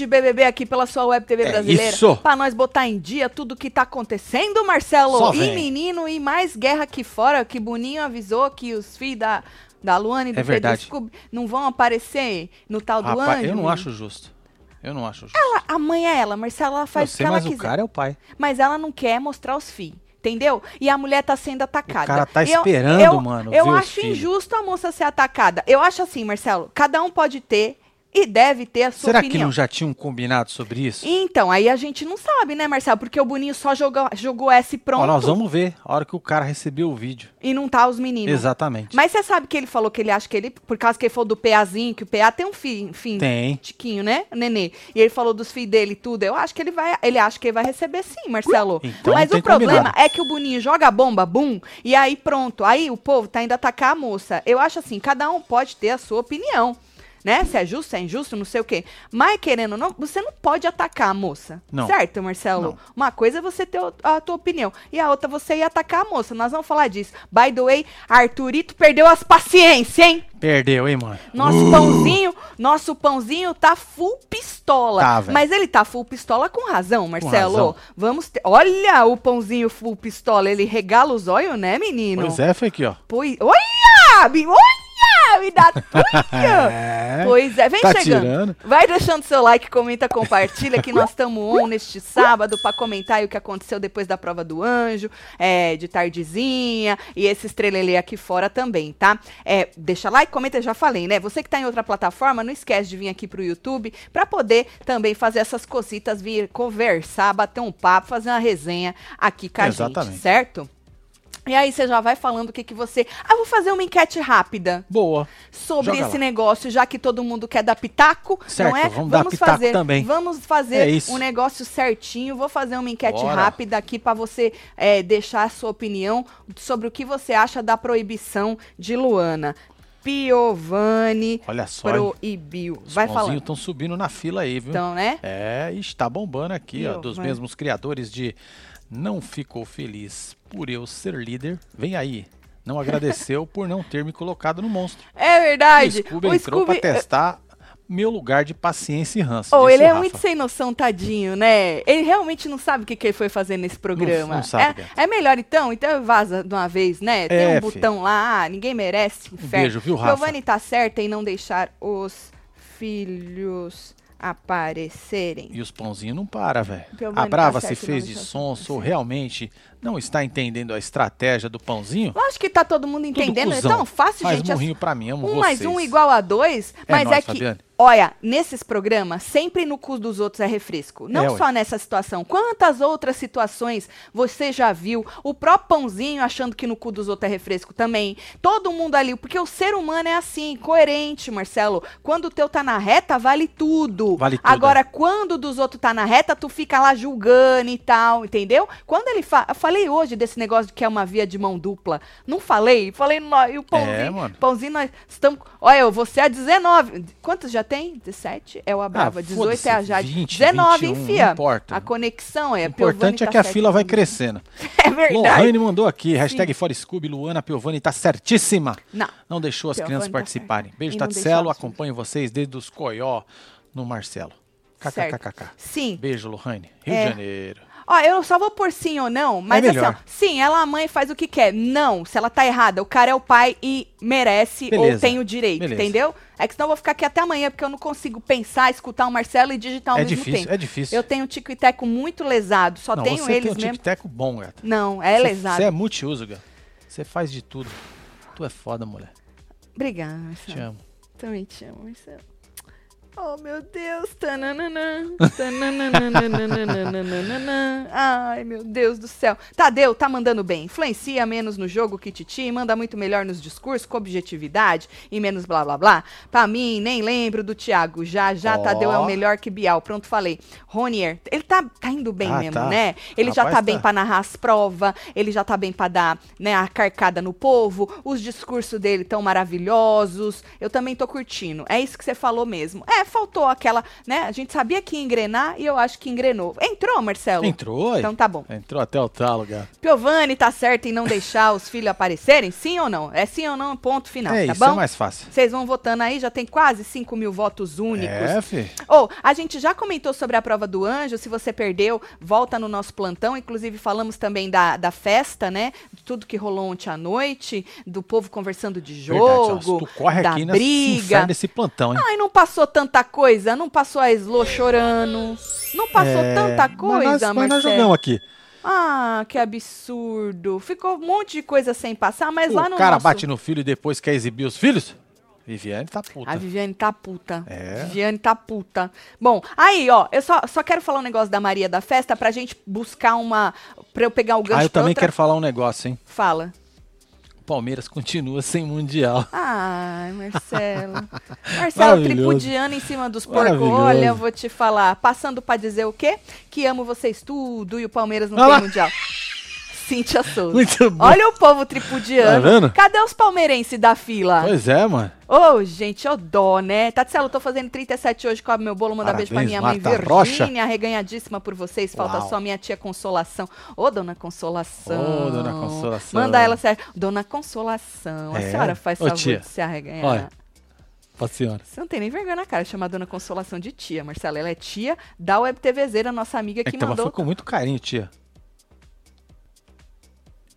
de BBB aqui pela sua web TV É brasileira. isso. Pra nós botar em dia tudo que tá acontecendo, Marcelo. Só e vem. menino, e mais guerra aqui fora, que Boninho avisou que os filhos da, da Luana e do É Pedro. Scooby não vão aparecer no tal do Rapaz, anjo. eu não acho justo. Eu não acho justo. Ela- a mãe é ela, Marcelo, ela eu faz o que sei, ela mas quiser. o cara é o pai. Mas ela não quer mostrar os filhos. Entendeu? E a mulher tá sendo atacada. O cara tá Eu- esperando, eu, mano, Eu ver os acho injusto a moça ser atacada. Eu acho assim, Marcelo, cada um pode ter e deve ter a sua Será que opinião. não já tinham combinado sobre isso? Então, aí a gente não sabe, né, Marcelo? Porque o Boninho só jogou, jogou S pronto Ó, nós vamos ver a hora que o cara recebeu o vídeo. e não tá os meninos. Exatamente. Mas você sabe que ele falou que ele acha que ele, por causa que ele falou do PAzinho, que o PA tem um filho, enfim, Tem. tiquinho, né, nenê. E ele falou dos filhos dele e tudo. Eu acho que ele vai, ele acha que ele vai receber sim, Marcelo. Então Mas o problema combinado. é que o Boninho joga a bomba, bum, e aí pronto. Aí o povo tá indo atacar a moça. Eu acho assim, cada um pode ter a sua opinião. Né? Se é justo, se é injusto, não sei o quê. Mas, querendo ou não, você não pode atacar a moça. Não. Certo, Marcelo? Não. Uma coisa é você ter a tua opinião. E a outra você ir atacar a moça. Nós vamos falar disso. By the way, Arthurito perdeu as paciências, hein? Perdeu, hein, mano? Nosso pãozinho, nosso pãozinho tá full pistola. Tá. Mas ele tá full pistola com razão, Marcelo. razão. Vamos ter... Olha o pãozinho full pistola, ele regala os olhos, né, menino? Pois é, foi aqui, ó. Pois... Olha! Olha! Me dá olha! É. Pois é, vem Tá chegando. tirando. Vai deixando seu like, comenta, compartilha que nós estamos on neste sábado pra comentar aí o que aconteceu depois da prova do anjo, é, de tardezinha e esse estrelelê aqui fora também, tá? É, deixa like, comenta, já falei, né? Você que tá em outra plataforma, não esquece de vir aqui pro YouTube pra poder também fazer essas cositas, vir conversar, bater um papo, fazer uma resenha aqui com a gente, Exatamente. certo? E aí você já vai falando o que que você... Ah, vou fazer uma enquete rápida Boa. sobre Joga esse lá. negócio, já que todo mundo quer dar pitaco, Certo, não é? vamos pitaco fazer, também. Vamos fazer É um negócio certinho. Vou fazer uma enquete Bora. rápida aqui para você é, deixar a sua opinião sobre o que você acha da proibição de Luana. Piovani Olha só. proibiu. Os Vai falando. estão subindo na fila aí, viu? Então, né? É, está bombando aqui, ó, dos mesmos criadores de Não Ficou Feliz por Eu Ser Líder. Vem aí. Não agradeceu por não ter me colocado no monstro. É O verdade. Scooby O entrou Scooby. pra testar meu lugar de paciência e ranço. Oh, ele o é Rafa. muito sem noção, tadinho, né? Ele realmente não sabe o que, que ele foi fazer nesse programa. não sabe, é, é melhor então? Então vaza de uma vez, né? Tem um É, botão lá, ah, ninguém merece. Inferno. beijo, viu, Rafa? Giovanni tá certa em não deixar os filhos aparecerem. E os pãozinhos não para, velho. Giovanni A Brava se fez de deixa sonso, realmente não está entendendo a estratégia do pãozinho? Lógico que tá todo mundo entendendo. É tão fácil, Faz gente. murrinho pra mim, amo Um vocês. mais um igual a dois, É mas é, nóis, que, Fabiane. Olha, nesses programas, sempre no cu dos outros é refresco. Não É, ué. só nessa situação. Quantas outras situações você já viu? O próprio pãozinho achando que no cu dos outros é refresco também. Todo mundo ali, porque o ser humano é assim, coerente, Marcelo. Quando o teu tá na reta, vale tudo. Vale tudo, Agora, é. quando o dos outros tá na reta, tu fica lá julgando e tal, entendeu? Quando ele fala. Eu falei hoje desse negócio de que é uma via de mão dupla. Não falei? Falei, nó- e o pãozinho. É, mano. Pãozinho, nós estamos. Olha, você é 19. Quantos já tem? 17? É o Abrava. Ah, 18 é a Jade. 20, 19, 21, enfia. não importa. A conexão é. O importante é que a fila vai crescendo. É verdade. Lohane mandou aqui, hashtag fora Scooby, Luana Piovani tá certíssima. Não. Não deixou as Piovani crianças tá participarem. Beijo, as- acompanho vocês desde os Coió no Marcelo. Certo. KKKK. Sim. Beijo, Lohane. Rio É. de Janeiro. Ó, eu só vou por sim ou não, mas É assim, ó, sim, ela a mãe faz o que quer. Não, se ela tá errada, o cara é o pai e merece ou Beleza. tem o direito, Beleza. entendeu? É que senão eu vou ficar aqui até amanhã, porque eu não consigo pensar, escutar o Marcelo e digitar ao É mesmo difícil, tempo. é difícil. Eu tenho um tico e teco muito lesado, só não, tenho você eles tem um mesmo. tic-teco bom, gata. Não, é Você- lesado. Você é multiuso, gata. Você faz de tudo. Tu é foda, mulher. Obrigada, Te Marcelo. amo. Também te amo, Marcelo. Oh, meu Deus. Tananana, tananana, Ai, meu Deus do céu. Tadeu, tá mandando bem. Influencia menos no jogo que Titi, manda muito melhor nos discursos, com objetividade e menos blá blá blá. Pra mim, nem lembro do Thiago. Já, já, Ó. Tadeu é o melhor que Bial. Pronto, falei. Ronier, ele tá, tá indo bem Ah, mesmo, tá. né? Ele já Rapaz, tá bem pra narrar as provas, ele já tá bem pra dar né, a carcada no povo, os discursos dele tão maravilhosos. Eu também tô curtindo. É isso que você falou mesmo. É, faltou aquela, né? A gente sabia que ia engrenar e eu acho que engrenou. Entrou, Marcelo? Entrou, Então tá bom. Entrou até o talo, cara. Piovani tá certo em não deixar os filhos aparecerem? Sim ou não? É sim ou não, ponto final, é tá isso, é bom? mais fácil. Vocês vão votando aí, já tem quase 5 mil votos únicos. É, fi. Ou, a gente já comentou sobre a prova do anjo, se você perdeu, volta no nosso plantão, inclusive falamos também da, da festa, né, de tudo que rolou ontem à noite, do povo conversando de Verdade, ó, jogo, tu corre da aqui nesse briga. desse plantão, hein? Ai, não passou tanta coisa, não passou a Slo chorando, não passou É, tanta mas coisa, nós, mas nós Marcelo. jogamos aqui. Ah, que absurdo. Ficou um monte de coisa sem passar, mas lá o no cara nosso... bate no filho e depois quer exibir os filhos? Viviane tá puta. A Viviane tá puta. É. Viviane tá puta. Bom, aí, ó, eu só, só quero falar um negócio da Maria da Festa pra gente buscar uma. pra eu pegar o gancho Ah, eu também outra- quero falar um negócio, hein? Fala. Palmeiras continua sem Mundial. Ai, Marcelo. Marcelo tripudiano em cima dos porcos. Olha, eu vou te falar. Passando pra dizer o quê? Que amo vocês tudo e o Palmeiras não Olha tem mundial. Souza. Muito bom. Olha o povo tripudiano. Tá vendo? Cadê os palmeirenses da fila? Pois é, mano. Ô, gente, ô dó, né? Tatselo, tô fazendo 37 hoje, come meu bolo, manda beijo pra minha mãe Marta Rocha. Virgínia, arreganhadíssima por vocês. Falta Uau. só minha tia Consolação. Ô, dona Consolação. Ô, dona Consolação. Manda ela sério. Dona Consolação, a É? senhora faz Ô, favor tia, de se arreganhar. olha. Pra senhora. Você não tem nem vergonha na cara de chamar a Dona Consolação de tia, Marcela. Ela é tia da Web TVzeira, nossa amiga que Então, mandou. foi com muito carinho, tia.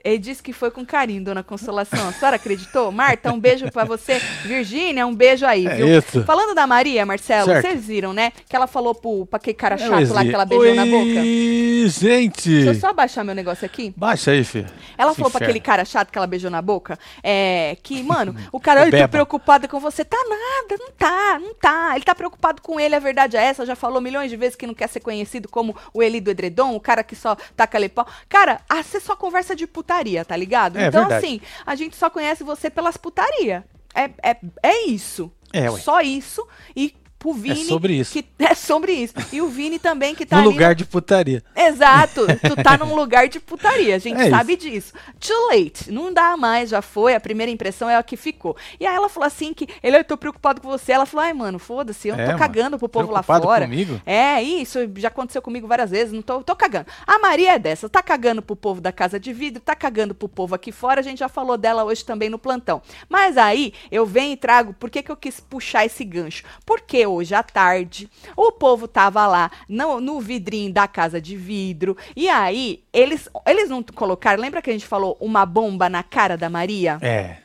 Ele disse que foi com carinho, Dona Consolação. A senhora acreditou? Marta, um beijo pra você. Virgínia, um beijo aí, É viu? isso. Falando da Maria, Marcelo, Certo. vocês viram, né? Que ela falou pro, pra aquele cara É, chato lá que ela beijou na boca. Oi, gente. Deixa eu só abaixar meu negócio aqui. Baixa aí, filho. Ela falou pra inferno. aquele cara chato que ela beijou na boca, é, que, mano, o cara, O ai, tô Beba. preocupada com você. Tá nada, não tá, não tá. Ele tá preocupado com ele, a verdade é essa. Já falou milhões de vezes que não quer ser conhecido como o Eli do Edredom, o cara que só taca lepau. Cara, ah, você só conversa de putaria, tá ligado? É então, verdade. assim, a gente só conhece você pelas putaria. É, é, é isso. É, ué. Só isso. E pro Vini. sobre isso. Que, é sobre isso. E o Vini também, que tá No lugar de putaria. Exato, tu tá num lugar de putaria, a gente É sabe disso. Too late, não dá mais, já foi, a primeira impressão é a que ficou. E aí ela falou assim que, ele, eu tô preocupado com você. Ela falou, ai mano, foda-se, eu É, tô mano, cagando pro povo lá fora. comigo? É, isso já aconteceu comigo várias vezes, não tô, tô cagando. A Maria é dessa, tá cagando pro povo da casa de vidro, tá cagando pro povo aqui fora, a gente já falou dela hoje também no plantão. Mas aí, eu venho e trago, por que que eu quis puxar esse gancho? Porque hoje à tarde, o povo tava lá no, no vidrinho da casa de vidro, e aí, eles, eles não colocaram, lembra que a gente falou uma bomba na cara da Maria? É.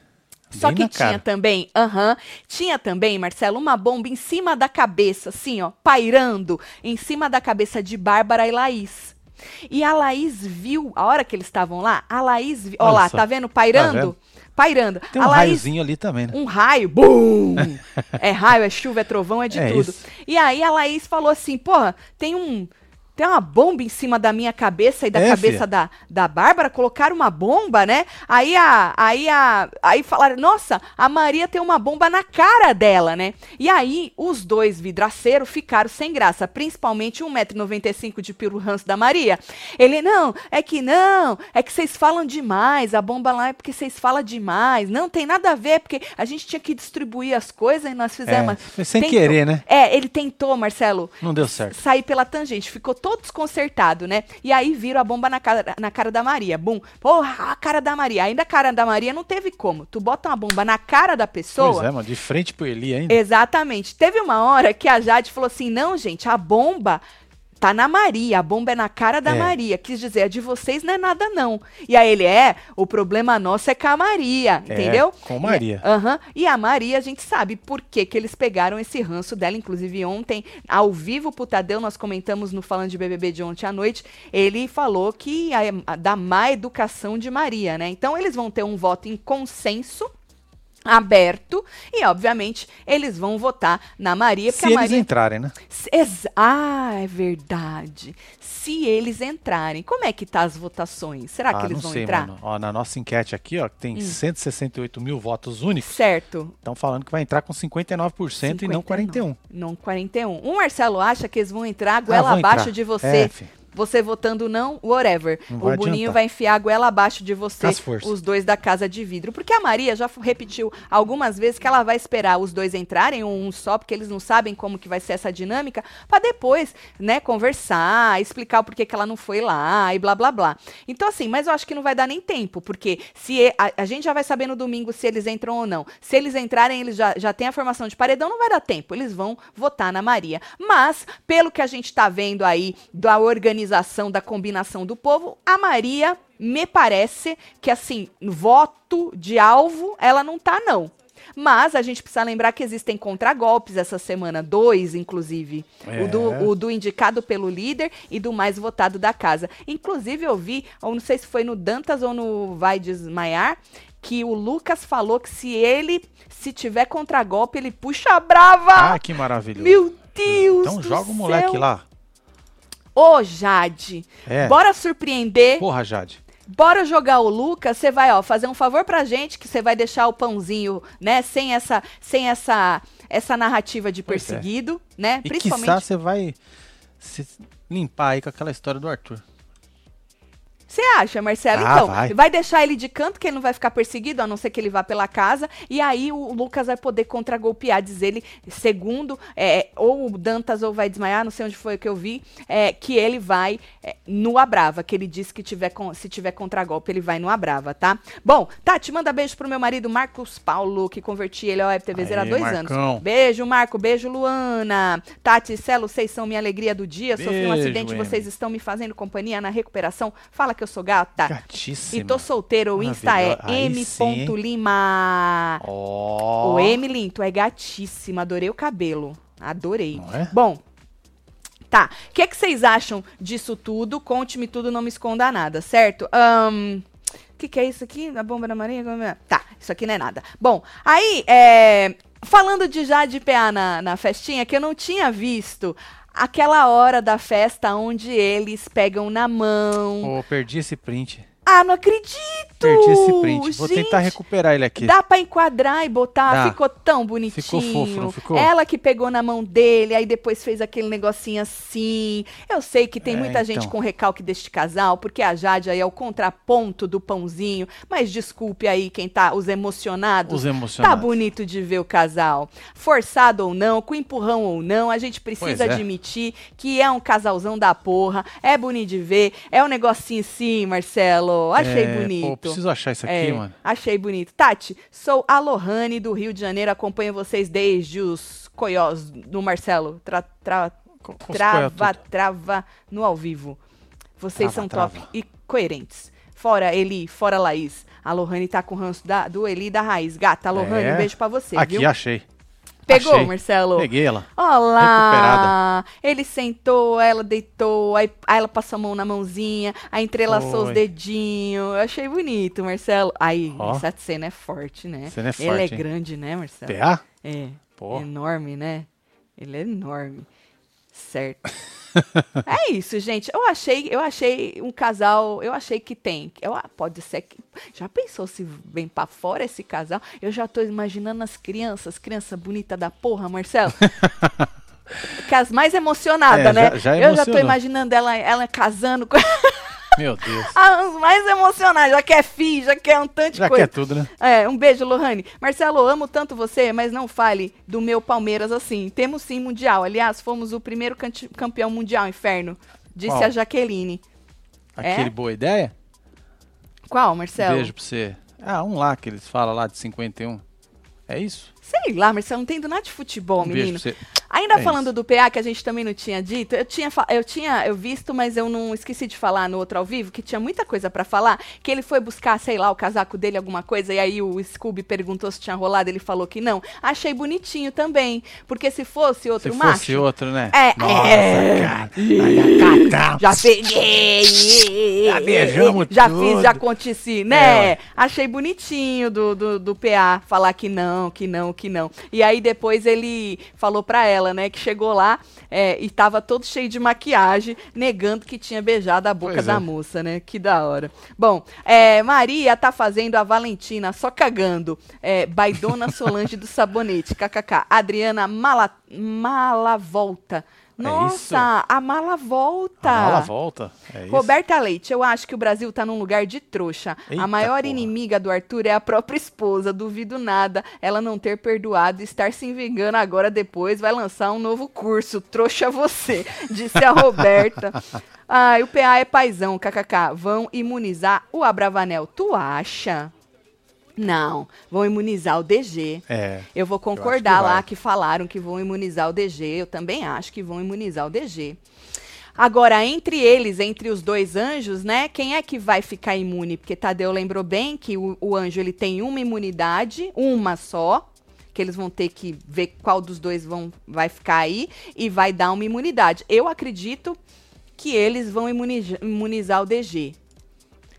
Só que tinha cara. também, aham, tinha também, Marcelo, uma bomba em cima da cabeça, assim, ó, pairando em cima da cabeça de Bárbara e Laís. E a Laís viu, a hora que eles estavam lá, a Laís viu, ó Olha lá, só. tá vendo? Pairando? vendo? Pairando. Tem um Laís, raiozinho ali também, né? um raio, bum! é raio, é chuva, é trovão, é de É tudo. isso. E aí a Laís falou assim, porra, tem um... Tem uma bomba em cima da minha cabeça e da É, cabeça filha. da, da Bárbara, colocaram uma bomba, né? Aí a, aí a, aí falaram, nossa, a Maria tem uma bomba na cara dela, né? E aí os dois vidraceiros ficaram sem graça, principalmente 1,95m de piro ranço da Maria. Ele, não, é que não, é que vocês falam demais, a bomba lá é porque vocês falam demais. Não tem nada a ver, porque a gente tinha que distribuir as coisas e nós fizemos. É, sem Tentou- querer, né? É, ele tentou, Marcelo, Não deu certo. sair pela tangente, ficou todo desconcertado, né? E aí viram a bomba na cara, na cara da Maria. Bum, porra, a cara da Maria. Ainda a cara da Maria não teve como. Tu bota uma bomba na cara da pessoa. Pois é, mano. De frente pro Eli ainda. Exatamente. Teve uma hora que a Jade falou assim: não, gente, a bomba tá na Maria, a bomba é na cara da É. Maria. Quis dizer, a de vocês não é nada, não. E aí ele é, o problema nosso é com a Maria, É, entendeu? com Maria. E, aham. e a Maria, a gente sabe por que, que eles pegaram esse ranço dela. Inclusive, ontem, ao vivo pro Tadeu, nós comentamos no Falando de BBB de ontem à noite, ele falou que a, a, da má educação de Maria, né? Então, eles vão ter um voto em consenso aberto e obviamente eles vão votar na Maria Se a eles Maria entrarem, né? Ex- Ah, é verdade. Se eles entrarem, como é que tá as votações? Será que ah, eles não vão sei, entrar? Hum. Ó, na nossa enquete aqui, ó, que tem 168 mil votos únicos, Certo. estão falando que vai entrar com 59% e não 41. Não 41. O Marcelo acha que eles vão entrar goela Ah, abaixo entrar. de você. É, fi. Você votando não, whatever. Não o vai Boninho adiantar. vai enfiar a goela abaixo de você, os dois da casa de vidro. Porque a Maria já repetiu algumas vezes que ela vai esperar os dois entrarem, ou um só, porque eles não sabem como que vai ser essa dinâmica, pra depois, né, conversar, explicar o porquê que ela não foi lá e blá blá blá. Então, assim, mas eu acho que não vai dar nem tempo, porque se a, a gente já vai saber no domingo se eles entram ou não. Se eles entrarem, eles já, já têm a formação de paredão, não vai dar tempo. Eles vão votar na Maria. Mas, pelo que a gente tá vendo aí da organização, da combinação do povo, a Maria me parece que, assim, voto de alvo, ela não tá, não. Mas a gente precisa lembrar que existem contragolpes essa semana, dois, inclusive. O, do, É. o do indicado pelo líder e do mais votado da casa. Inclusive, eu vi, eu não sei se foi no Dantas ou no Vai Desmaiar, que o Lucas falou que se ele, se tiver contragolpe, ele puxa a brava. Ah, que maravilhoso. Meu Deus! então joga o moleque céu. lá. Ô, Jade, É. bora surpreender. Porra, Jade. Bora jogar o Lucas, você vai, ó, fazer um favor pra gente, que você vai deixar o pãozinho, né, sem essa, sem essa, essa narrativa de é. perseguido, né, E principalmente... você vai se limpar aí com aquela história do Arthur. Você acha, Marcelo? Ah, então, vai. deixar ele de canto, que ele não vai ficar perseguido, a não ser que ele vá pela casa. E aí o Lucas vai poder contragolpear, diz ele, segundo, é, ou o Dantas ou vai desmaiar, não sei onde foi que eu vi, é, que ele vai é, no Abrava, que ele disse que tiver con- se tiver contragolpe, ele vai no Abrava, tá? Bom, Tati, manda beijo pro meu marido Marcos Paulo, que converti ele ao FTV há dois Marcão. anos. Beijo, Marco. Beijo, Luana. Tati e Celo, vocês são minha alegria do dia. Sofri um Beijo, acidente, Amy. vocês estão me fazendo companhia na recuperação. Fala que eu sou gata. Gatíssima. E tô solteiro, o Insta é m.lima. Ó. O Emily, tu é gatíssima, adorei o cabelo. Adorei. É? Bom, tá. O que, é que vocês acham disso tudo? Conte-me tudo, não me esconda nada, certo? Ahn, O que, que é isso aqui? A bomba da Maria? Como é? Tá, isso aqui não é nada. Bom, aí, é, falando de já de PA na, na festinha, que eu não tinha visto aquela hora da festa onde eles pegam na mão. Ô, perdi esse print. Ah, não acredito! Perdi esse print. Vou tentar Gente, recuperar ele aqui. Dá pra enquadrar e botar, Dá. ficou tão bonitinho. Ficou fofo, não ficou? Ela que pegou na mão dele, aí depois fez aquele negocinho assim. Eu sei que tem É, muita gente então. com recalque deste casal, porque a Jade aí é o contraponto do pãozinho. Mas desculpe aí quem tá, os emocionados. Os Tá emocionados. bonito de ver o casal. Forçado ou não, com empurrão ou não, a gente precisa é. admitir que é um casalzão da porra. É bonito de ver. É um negocinho sim, Marcelo. Achei É, bonito. Pô, preciso achar isso aqui, É, mano. Achei bonito. Tati, sou a Lohane do Rio de Janeiro. Acompanho vocês desde os coiós do Marcelo. Tra, tra, trava, trava no ao vivo. Vocês Trava, são trava. top e coerentes. Fora Eli, fora Laís. A Lohane tá com o ranço da, do Eli da Raiz. Gata, Lohane, É. um beijo pra você, Aqui, viu? achei. Pegou, achei. Marcelo? Peguei ela. Olá! Recuperada. Ele sentou, ela deitou, aí, aí ela passou a mão na mãozinha, aí entrelaçou os Foi. dedinhos. Eu achei bonito, Marcelo. Aí, Ó. essa cena é forte, né? Cena é Ele é forte, hein? grande, né, Marcelo? PA? É. Pô. Enorme, né? Ele é enorme. Certo. é isso, gente. Eu achei, eu achei um casal, eu achei que tem. Eu, ah, pode ser que. Já pensou se vem pra fora esse casal? Eu já tô imaginando as crianças, criança bonita da porra, Marcelo. que as mais emocionadas, É, né? já- já eu já tô imaginando ela, ela casando com Meu Deus. as mais emocionadas. Já quer filho, já quer um tanto de Já coisa. quer tudo, né? É, um beijo, Lohane. Marcelo, amo tanto você, mas não fale do meu Palmeiras assim. Temos sim mundial. Aliás, fomos o primeiro campeão mundial, inferno. Disse Qual? a Jaqueline. É? Aquele boa ideia? Qual, Marcelo? Beijo pra você. Ah, um lá que eles falam lá de 51. É isso? Sei lá, Marcelo, não entendo nada de futebol, Um beijo menino. pra você. Ainda É falando do PA, que a gente também não tinha dito, eu tinha, eu tinha eu visto, mas eu não esqueci de falar no outro ao vivo, que tinha muita coisa pra falar, que ele foi buscar, sei lá, o casaco dele, alguma coisa, e aí o Scooby perguntou se tinha rolado, ele falou que não. Achei bonitinho também, porque se fosse outro Se macho... fosse outro, né? É, Nossa, é. cara. Já peguei! Já beijamos Já tudo. fiz, já aconteci, né? É. Achei bonitinho do, do, do PA falar que não, que não, que não. E aí depois ele falou pra ela, né, que chegou lá é, e tava todo cheio de maquiagem, negando que tinha beijado a boca Pois da é. moça, né? Que da hora. Bom, é, Maria tá fazendo a Valentina só cagando. É, Baidona Solange do Sabonete, kkk. Adriana Mala, Malavolta. Nossa, a mala volta. A mala volta. É. Roberta Leite, eu acho que o Brasil tá num lugar de trouxa. Eita a maior porra. inimiga do Arthur é a própria esposa. Duvido nada ela não ter perdoado e estar se vingando agora depois. Vai lançar um novo curso. Trouxa você, disse a Roberta. Ai, o PA é paizão, kkk. Vão imunizar o Abravanel. Tu acha? Não, vão imunizar o DG. É. Eu vou concordar que lá que falaram que vão imunizar o DG. Eu também acho que vão imunizar o DG. Agora, entre eles, entre os dois anjos, né? Quem é que vai ficar imune? Porque Tadeu lembrou bem que o, o anjo ele tem uma imunidade, uma só, que eles vão ter que ver qual dos dois vão, vai ficar aí e vai dar uma imunidade. Eu acredito que eles vão imuniza- imunizar o DG.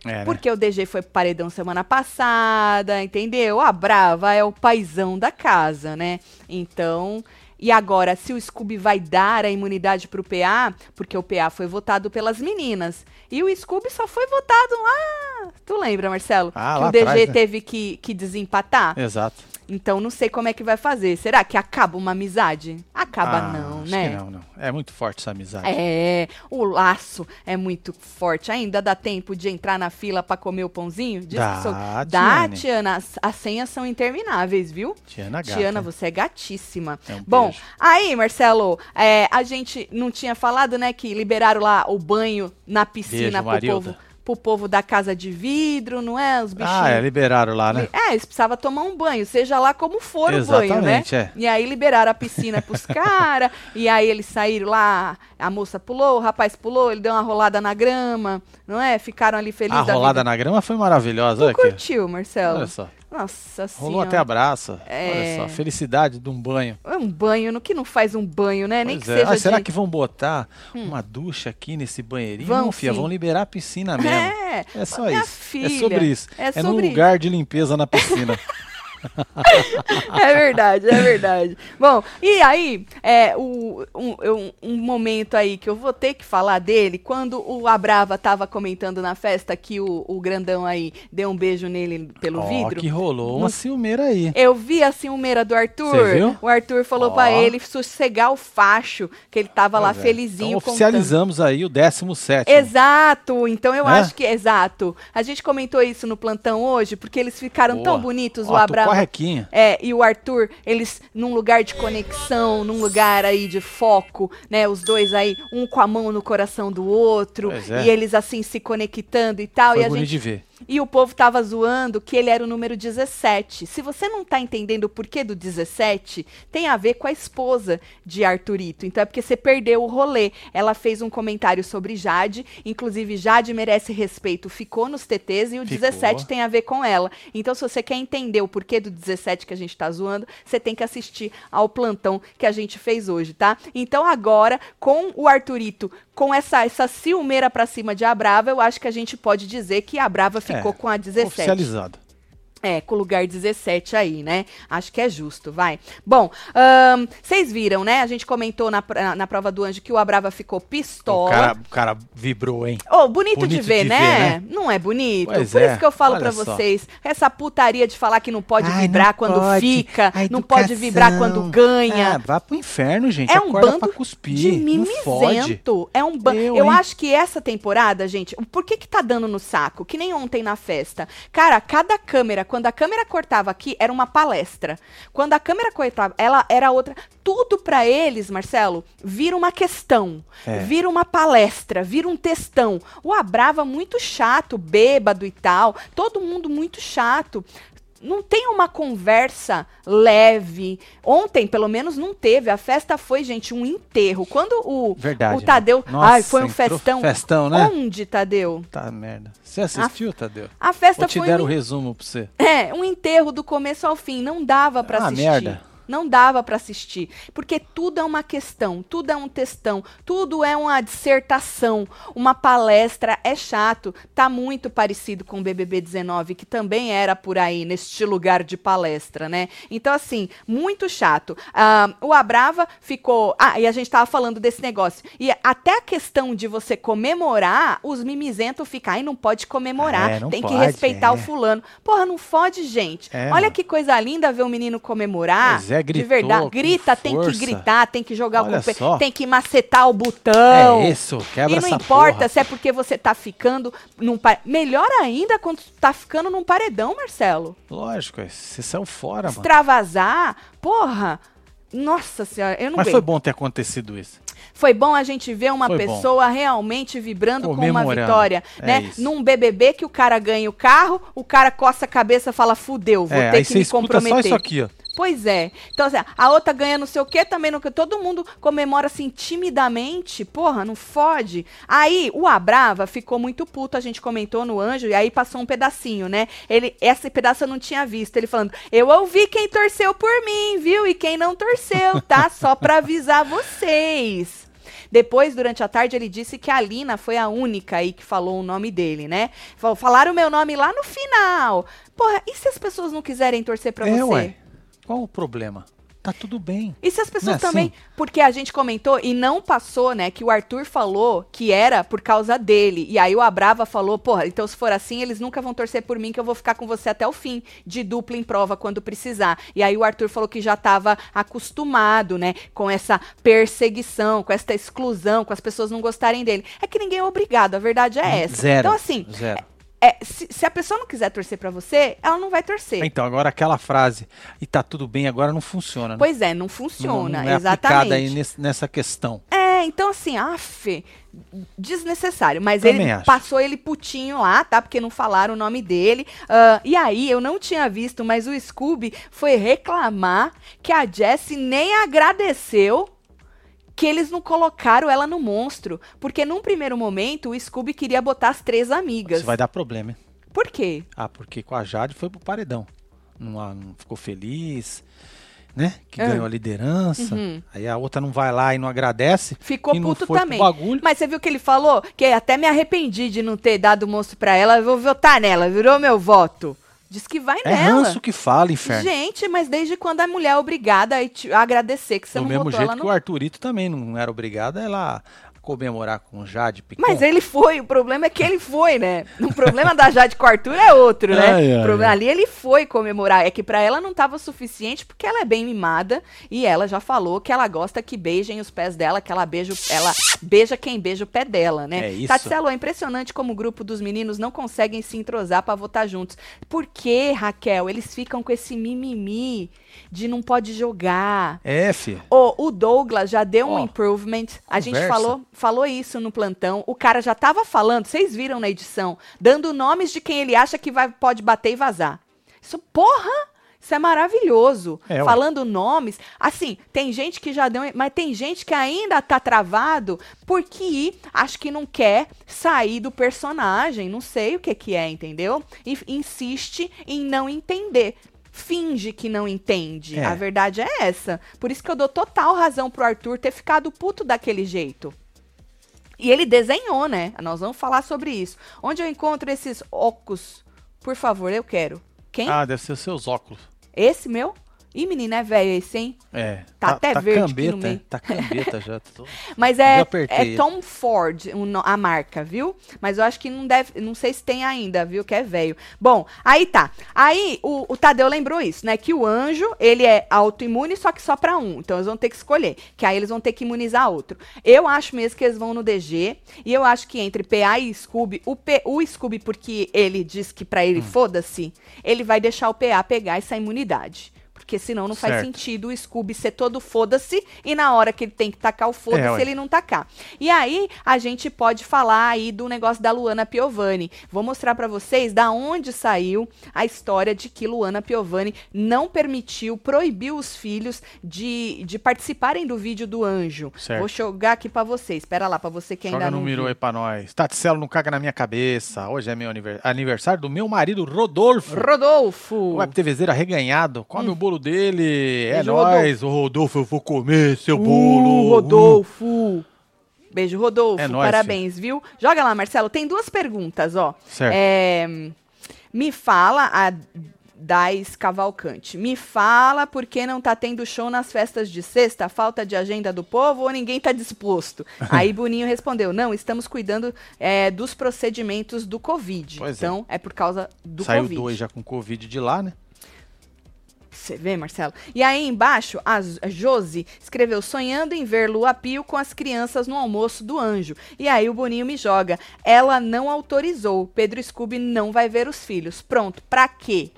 É, né? Porque o DG foi pro paredão semana passada, entendeu? A Brava é o paizão da casa, né? Então. E agora, se o Scooby vai dar a imunidade pro PA, porque o PA foi votado pelas meninas. E o Scooby só foi votado lá. Tu lembra, Marcelo? Ah, que o DG atrás, né? teve que, que desempatar. Exato. Então não sei como é que vai fazer. Será que acaba uma amizade? Acaba Ah, não, acho né? que não, não. É muito forte essa amizade. É, o laço é muito forte. Ainda dá tempo de entrar na fila pra comer o pãozinho? Diz Dá, que sou- Dá, Tiane. Tiana. As, as senhas são intermináveis, viu? Tiana Gata. Tiana, você é gatíssima. É um Bom, beijo. aí, Marcelo, é, a gente não tinha falado, né, que liberaram lá o banho na piscina Beijo, pro Marilda. povo, pro povo da casa de vidro, não é? Os bichinhos. Ah, é, liberaram lá, né? É, eles precisavam tomar um banho, seja lá como for o banho, né? Exatamente, é. E aí liberaram a piscina pros caras, e aí eles saíram lá, a moça pulou, o rapaz pulou, ele deu uma rolada na grama, não é? Ficaram ali felizes A da rolada vida. na grama foi maravilhosa. Olha Tu aqui. curtiu, Marcelo? Olha só. Nossa Rolou senhora. até abraço. É. Olha só. Felicidade de um banho. É um banho, no que não faz um banho, né? Nem Pois que é. seja Ah, será de... Hum. que vão botar uma ducha aqui nesse banheirinho? Vão, não, filha, sim. vão liberar a piscina mesmo. É, É só isso. filha, é sobre isso. é É, num sobre lugar de limpeza na piscina. É verdade, é verdade. Bom, e aí, é, o, um, um momento aí que eu vou ter que falar dele, quando o Abrava tava comentando na festa que o, o grandão aí deu um beijo nele pelo Ó, vidro. que rolou uma Não- ciumeira aí. Eu vi a ciumeira do Arthur. O Arthur falou Ó. pra ele sossegar o facho, que ele tava lá Pois é. felizinho. Então contando. oficializamos aí o 17. Exato, então eu Né? acho que exato. A gente comentou isso no plantão hoje, porque eles ficaram tão Boa. bonitos, Ó, o Abrava. Correquinha. É, e o Arthur, eles num lugar de conexão, num lugar aí de foco, né? Os dois aí, um com a mão no coração do outro, é. e eles assim se conectando e tal. Foi e a gente de ver. E o povo tava zoando que ele era o número 17. Se você não tá entendendo o porquê do 17, tem a ver com a esposa de Arthurito. Então é porque você perdeu o rolê. Ela fez um comentário sobre Jade, inclusive Jade merece respeito, ficou nos TTs e o Ficou. 17 tem a ver com ela. Então se você quer entender o porquê do 17 que a gente tá zoando, você tem que assistir ao plantão que a gente fez hoje, tá? Então agora, com o Arthurito, com essa, essa ciumeira pra cima de Abrava, eu acho que a gente pode dizer que a Brava ficou É, com a 17. Oficializado. É, com o lugar 17 aí, né? Acho que é justo, vai. Bom, vocês viram, né? A gente comentou na, na prova do anjo que o Abrava ficou O pistola. cara, o cara vibrou, hein? Oh, bonito, de Bonito ver, de né? ver, né? Não é bonito? Pois Por é, isso que eu falo só. vocês, essa putaria de falar que não pode Ai, vibrar não quando pode. fica, não pode vibrar quando ganha. Ah, vá pro inferno, gente. É um Acorda bando pra cuspir. de mimizento. É um bando. Eu, Eu, acho que essa temporada, gente, por que que tá dando no saco? Que nem ontem na festa. Cara, cada câmera, quando a câmera cortava aqui, era uma palestra. Quando a câmera cortava, ela era outra. Tudo pra eles, Marcelo, vira uma questão. É. Vira uma palestra, vira um textão. O Abrava muito chato, bêbado e tal. Todo mundo muito chato. Não tem uma conversa leve. Ontem, pelo menos, não teve. A festa foi, gente, um enterro. Quando o, Verdade. o Tadeu. Nossa, ai, foi um festão. Festão, né? Onde, Tadeu? Tá merda. Você assistiu, Tadeu? A festa Ou te foi deram um, o resumo pra você? é, um enterro do começo ao fim. Não dava pra Ah, assistir. merda. Não dava pra assistir, porque tudo é uma questão, tudo é um textão, tudo é uma dissertação, uma palestra é chato, tá muito parecido com o BBB 19, que também era por aí neste lugar de palestra, né? Então assim, muito chato. Ah, o Abrava ficou, ah, e a gente tava falando desse negócio. E até a questão de você comemorar, os mimizentos ficam, ai, não pode comemorar, É, não tem que pode, respeitar o é. fulano. Porra, não fode, gente. É, Olha mano. que coisa linda ver o menino comemorar. Pois é, É, de verdade. Grita, tem que gritar, tem que jogar Olha o pé, tem que macetar o botão. É isso, quebra E não importa porra. se é porque você tá ficando num pa- Melhor ainda quando tá ficando num paredão, Marcelo. Lógico, você saiu fora, mano. Extravasar, porra. Nossa senhora, eu não Mas foi bom ter acontecido isso. Foi bom a gente ver uma Foi bom. pessoa realmente vibrando com uma vitória, É né? isso. Num BBB que o cara ganha o carro, o cara coça a cabeça e fala, fudeu, vou é, ter que me comprometer. só isso aqui, ó. Pois é. Então, assim, a outra ganha não sei o quê, também não. Todo mundo comemora assim timidamente. Porra, não fode. Aí, o Abrava ficou muito puto, a gente comentou no anjo, e aí passou um pedacinho, né? Ele, esse pedaço eu não tinha visto. Ele falando: Eu ouvi quem torceu por mim, viu? E quem não torceu, tá? Só pra avisar vocês. Depois, durante a tarde, ele disse que a Lina foi a única aí que falou o nome dele, né? Falou, Falaram o meu nome lá no final. Porra, e se as pessoas não quiserem torcer pra é, você? ué. Qual o problema? Tá tudo bem. E se as pessoas é também. assim? Porque a gente comentou e não passou, né? Que o Arthur falou que era por causa dele. E aí o Abrava falou: porra, então se for assim, eles nunca vão torcer por mim, que eu vou ficar com você até o fim, de dupla em prova quando precisar. E aí o Arthur falou que já tava acostumado, né? Com essa perseguição, com essa exclusão, com as pessoas não gostarem dele. É que ninguém é obrigado, a verdade é essa. Zero. Então, assim, Zero. É, se, se a pessoa não quiser torcer pra você, ela não vai torcer. Então, agora aquela frase, e tá tudo bem, agora não funciona. né? Pois é, não Não- funciona. não é aplicada exatamente. aí nesse- nessa questão. É, então assim, af, desnecessário. Mas Também ele acho. passou ele putinho lá, tá? Porque não falaram o nome dele. Ah, e aí, eu não tinha visto, mas o Scooby foi reclamar que a Jessie nem agradeceu que eles não colocaram ela no monstro. Porque num primeiro momento, o Scooby queria botar as três amigas. Isso vai dar problema, hein? Por quê? Ah, porque com a Jade foi pro paredão. Não, ah, não ficou feliz, né? Que Ah. ganhou a liderança. Uhum. Aí a outra não vai lá e não agradece. Ficou e puto também. Mas você viu que ele falou? Que até me arrependi de não ter dado o monstro pra ela. Eu vou votar nela, virou meu voto. Diz que vai É nela. ranço que fala, inferno. Gente, mas desde quando a mulher é obrigada a, te- a agradecer que você Do não mesmo botou jeito ela que no... o Arthurito também não era obrigado a ela comemorar com o Jade Picon. Mas ele foi, o problema é que ele foi, né? O problema da Jade com o Arthur é outro, né? Ai, ai, o problema ai. ali ele foi comemorar. É que pra ela não tava suficiente porque ela é bem mimada e ela já falou que ela gosta que beijem os pés dela, que ela beija, o- ela beija quem beija o pé dela, né? É isso. Tatselo, é impressionante como o grupo dos meninos não conseguem se entrosar pra votar juntos. Por que, Raquel? Eles ficam com esse mimimi de não pode jogar. É, filho. O, o Douglas já deu um Ó, improvement. A gente falou, falou isso no plantão. O cara já tava falando, vocês viram na edição, dando nomes de quem ele acha que vai, pode bater e vazar. Isso, porra! Isso é maravilhoso. É. Falando nomes. Assim, tem gente que já deu. Mas tem gente que ainda tá travado porque acho que não quer sair do personagem. Não sei o que, que é, entendeu? E insiste em não entender. Finge que não entende. É. A verdade é essa. Por isso que eu dou total razão pro Arthur ter ficado puto daquele jeito. E ele desenhou, né? Nós vamos falar sobre isso. Onde eu encontro esses óculos? Por favor, eu quero. Quem? Ah, deve ser os seus óculos. Esse meu? Ih, menina, é velho esse, hein? É. Tá até verde aqui cambeta, no meio. é. Tá cambeta já. tô- Mas é, é. Tom Ford a marca, viu? Mas eu acho que não deve, não sei se tem ainda, viu? Que é velho. Bom, aí tá. Aí o, o Tadeu lembrou isso, né? Que o anjo, ele é autoimune, só que só pra um. Então eles vão ter que escolher. Que aí eles vão ter que imunizar outro. Eu acho mesmo que eles vão no DG. E eu acho que entre PA e Scooby, o, P, o Scooby, porque ele diz que pra Hum. ele foda-se, ele vai deixar o PA pegar essa imunidade. Porque senão não faz Certo. sentido o Scooby ser todo foda-se e na hora que ele tem que tacar o foda-se, É, ele não tacar. E aí, a gente pode falar aí do negócio da Luana Piovani. Vou mostrar pra vocês da onde saiu a história de que Luana Piovani não permitiu, proibiu os filhos de, de participarem do vídeo do anjo. Certo. Vou jogar aqui pra você. Espera lá, pra você que ainda Joga não no Miro viu. aí pra nós. Taticelo não caga na minha cabeça. Hoje é meu aniver- aniversário do meu marido Rodolfo. Rodolfo! O Web TVzeiro arreganhado. Come o bolo dele. É Beijo, nóis. O Rodolfo, eu vou comer seu Uh, bolo. Rodolfo! Beijo, Rodolfo. É nóis, Parabéns, viu? Joga lá, Marcelo. Tem duas perguntas, ó. Certo. É, me fala a Dais Cavalcante. Me fala por que não tá tendo show nas festas de sexta? Falta de agenda do povo ou ninguém tá disposto? Aí Boninho respondeu: não, estamos cuidando é, dos procedimentos do Covid. Pois é. então é. por causa do Saiu Covid. dois já com Covid de lá, né? Você vê, Marcelo? E aí embaixo, a Josi escreveu sonhando em ver Lua Pio com as crianças no almoço do anjo. E aí o Boninho me joga. Ela não autorizou. Pedro Scooby não vai ver os filhos. Pronto, pra quê?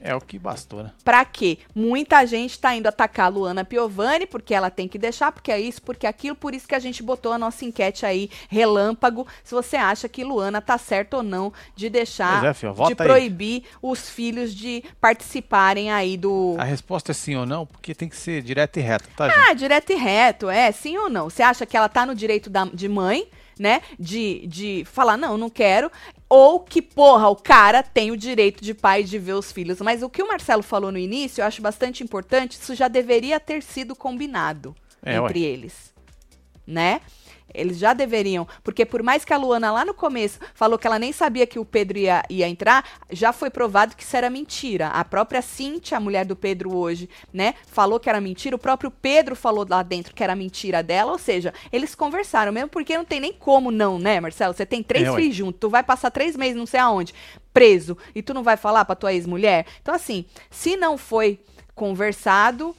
É o que bastou, né? Pra quê? Muita gente tá indo atacar a Luana Piovani, porque ela tem que deixar, porque é isso, porque é aquilo, por isso que a gente botou a nossa enquete aí, relâmpago, se você acha que Luana tá certo ou não de deixar, é, filho, de vota aí. proibir os filhos de participarem aí do... A resposta é sim ou não, porque tem que ser direto e reto, tá, gente? Ah, direto e reto, é, sim ou não? Você acha que ela tá no direito da, de mãe, né? De, de falar, não, não quero. Ou que, porra, o cara tem o direito de pai de ver os filhos. Mas o que o Marcelo falou no início, eu acho bastante importante, isso já deveria ter sido combinado É, entre eles. Né? Eles já deveriam, porque por mais que a Luana lá no começo falou que ela nem sabia que o Pedro ia, ia entrar, já foi provado que isso era mentira. A própria Cintia, a mulher do Pedro hoje, né, falou que era mentira. O próprio Pedro falou lá dentro que era mentira dela. Ou seja, eles conversaram mesmo, porque não tem nem como não, né, Marcelo? Você tem três É, filhos juntos, tu vai passar três meses não sei aonde, preso, e tu não vai falar pra tua ex-mulher? Então, assim, se não foi conversado,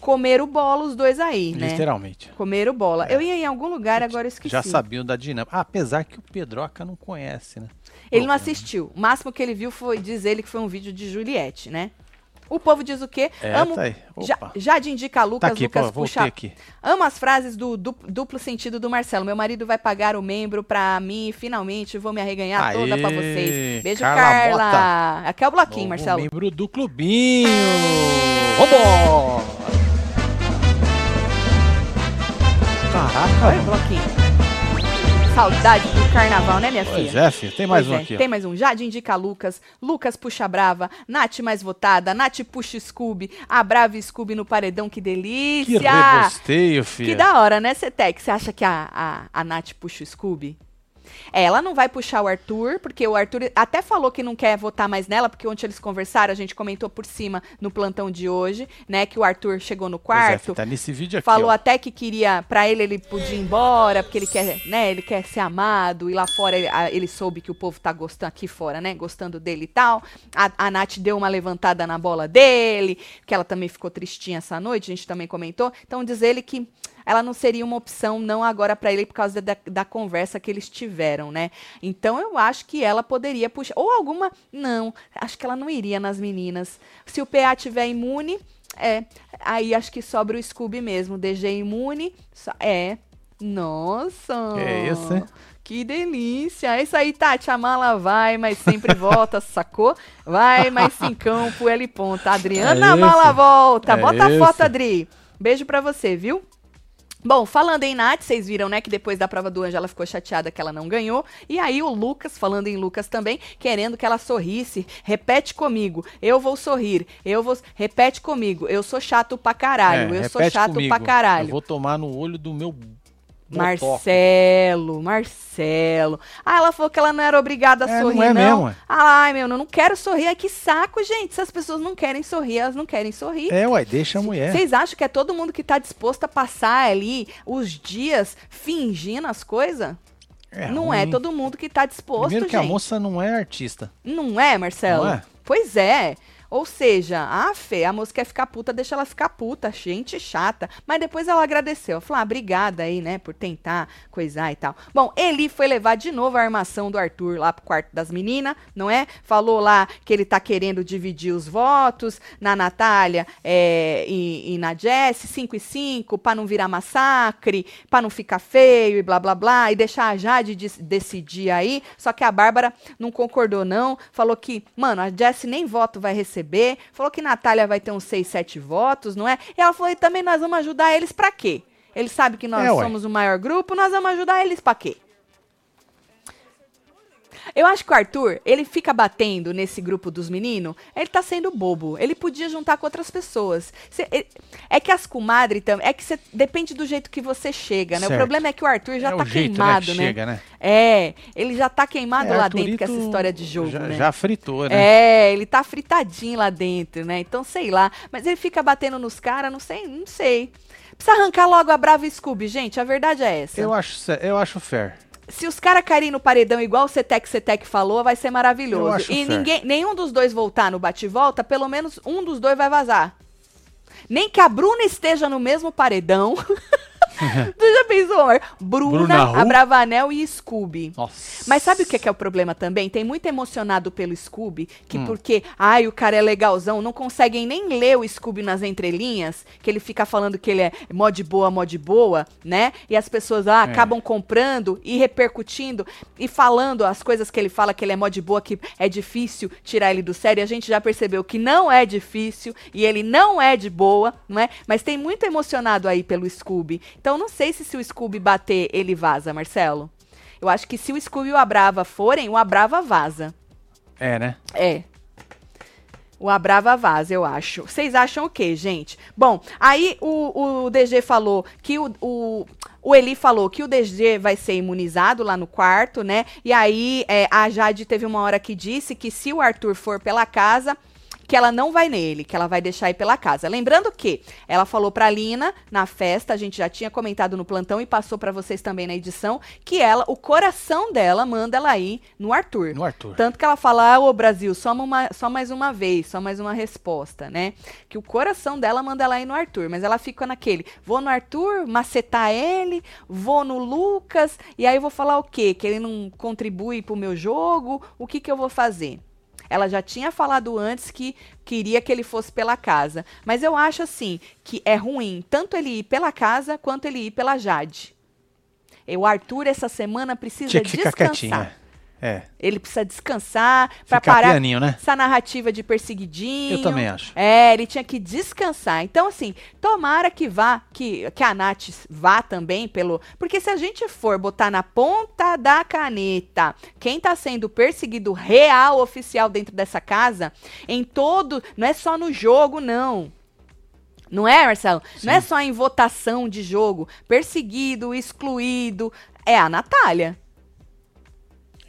comeram bola os dois aí, né? Literalmente. Comeram bola. Eu ia em algum lugar, agora esqueci. Já sabiam da dinâmica. Ah, apesar que o Pedroca não conhece, né? Ele não assistiu. O máximo que ele viu foi, diz ele, que foi um vídeo de Juliette, né? O povo diz o quê? É, Amo. tá. Já, já de indica Lucas, Tá aqui, Lucas pô, puxa. aqui. Amo as frases do du- duplo sentido do Marcelo. Meu marido vai pagar o membro pra mim. Finalmente vou me arreganhar toda pra Aê, vocês. Beijo, Carla Carla. Aqui é o bloquinho, Novo Marcelo. membro do clubinho. Vambora! Caraca, Olha o bloquinho. Saudade do carnaval, né, minha Pois filha? é, filho. Tem mais Pois um é, aqui, ó. Tem mais um. Jade indica Lucas. Lucas puxa Brava. Nath mais votada. Nath puxa Scooby. A Brava Scooby no paredão. Que Que delícia! rebosteio, filho. Que da hora, né, Cetec? Você acha que a, a, a Nath puxa o Scooby? É, ela não vai puxar o Arthur, porque o Arthur até falou que não quer votar mais nela, porque ontem eles conversaram, a gente comentou por cima no plantão de hoje, né, que o Arthur chegou no é, quarto, filho, tá nesse vídeo aqui, Falou ó. até que queria, pra ele, ele podia ir embora, porque ele quer, né, ele quer ser amado, e lá fora ele, a- ele soube que o povo tá gostando, aqui fora, né, gostando dele e tal. A, a Nath deu uma levantada na bola dele, que ela também ficou tristinha essa noite, a gente também comentou. Então diz ele que ela não seria uma opção, não agora pra ele, por causa da, da conversa que eles tiveram, né. Então eu acho que ela poderia puxar, ou alguma, não, acho que ela não iria nas meninas. Se o PA tiver imune, é, aí acho que sobra o Scooby mesmo. DG imune. só- É. Nossa! Que é isso, hein? Que delícia! É isso aí, Tati. A mala vai, mas sempre volta, sacou? Vai, mas sem campo, ele ponta. Adriana, É a mala volta. É Bota a isso. foto, Adri. Beijo pra você, viu? Bom, falando em Nath, vocês viram, né, que depois da prova do anjo ela ficou chateada que ela não ganhou. E aí o Lucas, falando em Lucas também, querendo que ela sorrisse. Repete comigo, eu vou sorrir. Eu vou. Repete comigo, eu sou chato pra caralho. É, eu sou chato comigo. pra caralho. Eu vou tomar no olho do meu. Marcelo, Marcelo. Ah, ela falou que ela não era obrigada a É, sorrir, não é mesmo, é. Ah, ai, meu, eu não quero sorrir. Ai, que saco, gente. Se as pessoas não querem sorrir, elas não querem sorrir. É, ué, deixa a mulher. Vocês acham que é todo mundo que tá disposto a passar ali os dias fingindo as coisas? É não é ruim. todo mundo que tá disposto, Primeiro que gente. a moça não é artista. Não é, Marcelo? Não é? Pois é. Ou seja, a Fê, a moça quer ficar puta, deixa ela ficar puta, gente chata. Mas depois ela agradeceu. Falou, ah, obrigada aí, né, por tentar coisar e tal. Bom, Eli foi levar de novo a armação do Arthur lá pro quarto das meninas, não é? Falou lá que ele tá querendo dividir os votos na Natália é, e, e na Jess, 5 e 5, pra não virar massacre, pra não ficar feio e blá blá blá, e deixar a Jade des- decidir aí. Só que a Bárbara não concordou, não. Falou que, mano, a Jess nem voto vai receber. Falou que Natália vai ter uns 6, 7 votos, não é? E ela falou, e também nós vamos ajudar eles pra quê? Eles sabem que nós É, somos o maior grupo, nós vamos ajudar eles pra quê? Eu acho que o Arthur, ele fica batendo nesse grupo dos meninos, ele tá sendo bobo. Ele podia juntar com outras pessoas. Cê- ele- é que as comadres também. É que cê, depende do jeito que você chega, né? O Certo. problema é que o Arthur já é tá o jeito, queimado, né, que né? chega, né? É, ele já tá queimado É, lá Arthurito dentro com essa história de jogo, já, né? Já fritou, né? É, ele tá fritadinho lá dentro, né? Então, sei lá. Mas ele fica batendo nos caras, não sei, não sei. Precisa arrancar logo a Brava Scooby, gente. A verdade é essa. Eu acho, eu acho fair. Se os caras caírem no paredão igual o Cetec Cetec falou, vai ser maravilhoso. E ninguém, nenhum dos dois voltar no bate-volta, pelo menos um dos dois vai vazar. Nem que a Bruna esteja no mesmo paredão. tu já pensou, amor? Bruna, Bruna? Abravanel e Scooby. Nossa. Mas sabe o que é, que é o problema também? Tem muito emocionado pelo Scooby, que Hum. porque, ai, o cara é legalzão, não conseguem nem ler o Scooby nas entrelinhas, que ele fica falando que ele é mó de boa, mó de boa, né? E as pessoas ah, É. acabam comprando e repercutindo e falando as coisas que ele fala que ele é mó de boa, que é difícil tirar ele do sério. E a gente já percebeu que não é difícil e ele não é de boa, não é? Mas tem muito emocionado aí pelo Scooby. Então não sei se se o Scooby bater, ele vaza, Marcelo. Eu acho que se o Scooby e o Abrava forem, o Abrava vaza. É, né? É. O Abrava vaza, eu acho. Vocês acham o quê, gente? Bom, aí o, o DG falou que o, o, o Eli falou que o DG vai ser imunizado lá no quarto, né? E aí é, a Jade teve uma hora que disse que se o Arthur for pela casa, que ela não vai nele, que ela vai deixar ir pela casa. Lembrando que ela falou pra Lina na festa, a gente já tinha comentado no plantão e passou pra vocês também na edição, que ela, o coração dela manda ela ir no Arthur. No Arthur. Tanto que ela fala, ah, ô Brasil, só, uma, só mais uma vez, só mais uma resposta, né? Que o coração dela manda ela ir no Arthur, mas ela fica naquele, vou no Arthur, macetar ele, vou no Lucas, e aí eu vou falar o quê? Que ele não contribui pro meu jogo, o que que eu vou fazer? Ela já tinha falado antes que queria que ele fosse pela casa. Mas eu acho assim que é ruim tanto ele ir pela casa quanto ele ir pela Jade. E o Arthur essa semana precisa Tinha que ficar descansar. É. Ele precisa descansar pra Ficar parar pianinho, né? essa narrativa de perseguidinho. Eu também acho. É, ele tinha que descansar. Então, assim, tomara que vá, que, que a Nath vá também pelo. Porque se a gente for botar na ponta da caneta quem tá sendo perseguido real, oficial dentro dessa casa, em todo. Não é só no jogo, não. Não é, Marcelo? Não é Sim. só em votação de jogo. Perseguido, excluído. É a Natália.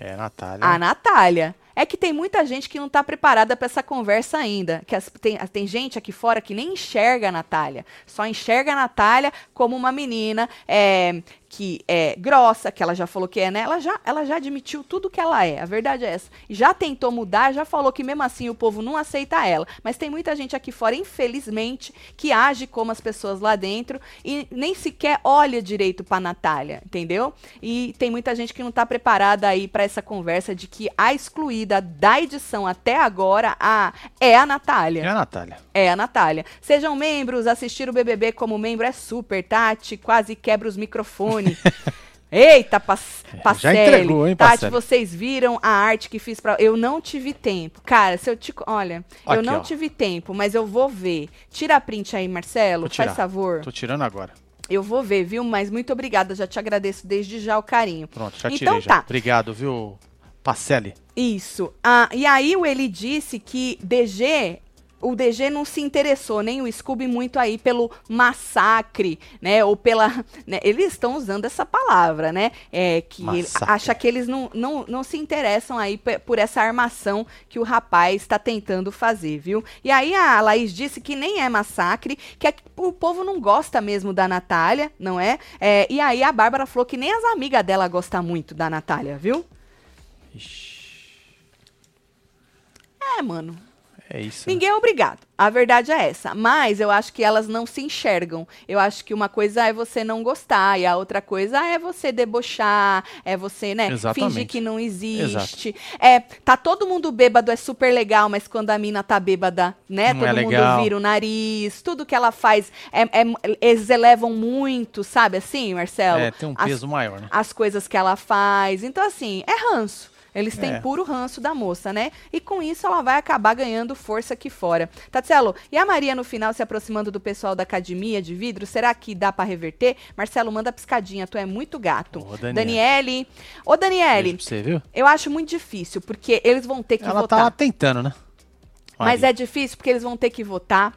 É, Natália. A Natália. É que tem muita gente que não tá preparada pra essa conversa ainda. Que as- tem, tem gente aqui fora que nem enxerga a Natália. Só enxerga a Natália como uma menina é, que é grossa, que ela já falou que é, né? Ela já, ela já admitiu tudo que ela é. A verdade é essa. Já tentou mudar, já falou que mesmo assim o povo não aceita ela. Mas tem muita gente aqui fora, infelizmente, que age como as pessoas lá dentro e nem sequer olha direito pra Natália, entendeu? E tem muita gente que não tá preparada aí pra essa conversa de que a excluída da edição até agora a, é a Natália. É a Natália. É a Natália. Sejam membros, assistir o BBB como membro é super, Tati. Quase quebra os microfones. Eita, pas, Pacelli. entregou, hein, Tati, Pacelli? vocês viram a arte que fiz pra. Eu não tive tempo. Cara, se eu te. Olha, eu Aqui, não ó. tive tempo, mas eu vou ver. Tira a print aí, Marcelo. Faz favor. Tô tirando agora. Eu vou ver, viu? Mas muito obrigada. Já te agradeço desde já o carinho. Pronto, já Então tirei já. tá. Obrigado, viu, Pacelli? Isso. Ah, e aí o ele disse que DG, o DG não se interessou, nem o Scooby, muito aí pelo massacre, né? Ou pela. né, Eles estão usando essa palavra, né? É, que ele acha que eles não, não, não se interessam aí por essa armação que o rapaz está tentando fazer, viu? E aí a Laís disse que nem é massacre, que é que o povo não gosta mesmo da Natália, não é? É, e aí a Bárbara falou que nem as amigas dela gostam muito da Natália, viu? Ixi, É, mano. É isso. né? Ninguém é obrigado. A verdade é essa. Mas eu acho que elas não se enxergam. Eu acho que uma coisa é você não gostar e a outra coisa é você debochar, é você, né, Exatamente. fingir que não existe. É, tá todo mundo bêbado, é super legal, mas quando a mina tá bêbada, né, Não todo é mundo legal. vira o nariz, tudo que ela faz, é, é- eles elevam muito, sabe assim, Marcelo? É, tem um As- peso maior, né? as coisas que ela faz. Então, assim, é ranço. Eles têm É. puro ranço da moça, né? E com isso ela vai acabar ganhando força aqui fora. Tatselo, e a Maria no final se aproximando do pessoal da academia de vidro? Será que dá pra reverter? Marcelo, manda piscadinha, tu é muito gato. Ô, Daniele. Daniele. Ô, Daniele, você, viu? eu acho muito difícil, porque eles vão ter que Ela votar. tá lá tentando, né? Mas é difícil porque eles vão ter que votar.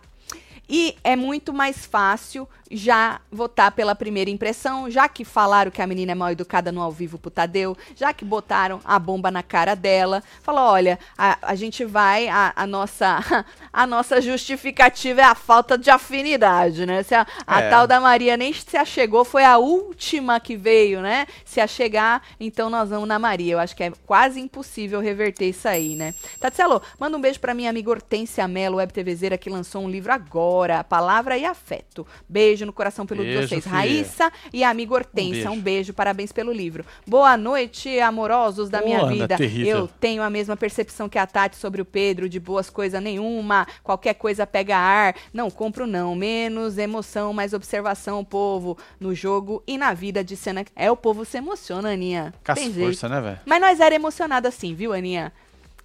E é muito mais fácil já votar pela primeira impressão, já que falaram que a menina é mal educada no ao vivo pro Tadeu, já que botaram a bomba na cara dela, falou: olha, a, a gente vai, a, a, nossa a nossa justificativa é a falta de afinidade, né? Se a, a é. tal da Maria nem se achegou, foi a última que veio, né? Se achegar, então nós vamos na Maria. Eu acho que é quase impossível reverter isso aí, né? Tatselo, manda um beijo pra minha amiga Hortência Mello, web TVzeira, que lançou um livro agora, Palavra e Afeto. Beijo no coração pelo beijo, vocês. Filha. Raíssa e a amiga Hortência, um beijo. um beijo. parabéns pelo livro. Boa noite, amorosos da minha vida. Terrível. Eu tenho a mesma percepção que a Tati sobre o Pedro, de boas coisas nenhuma, qualquer coisa pega ar. Não compro não, menos emoção, mais observação, povo, no jogo e na vida de cena. É, o povo se emociona, Aninha. Com força, né, velho? Mas nós era emocionada assim, viu, Aninha?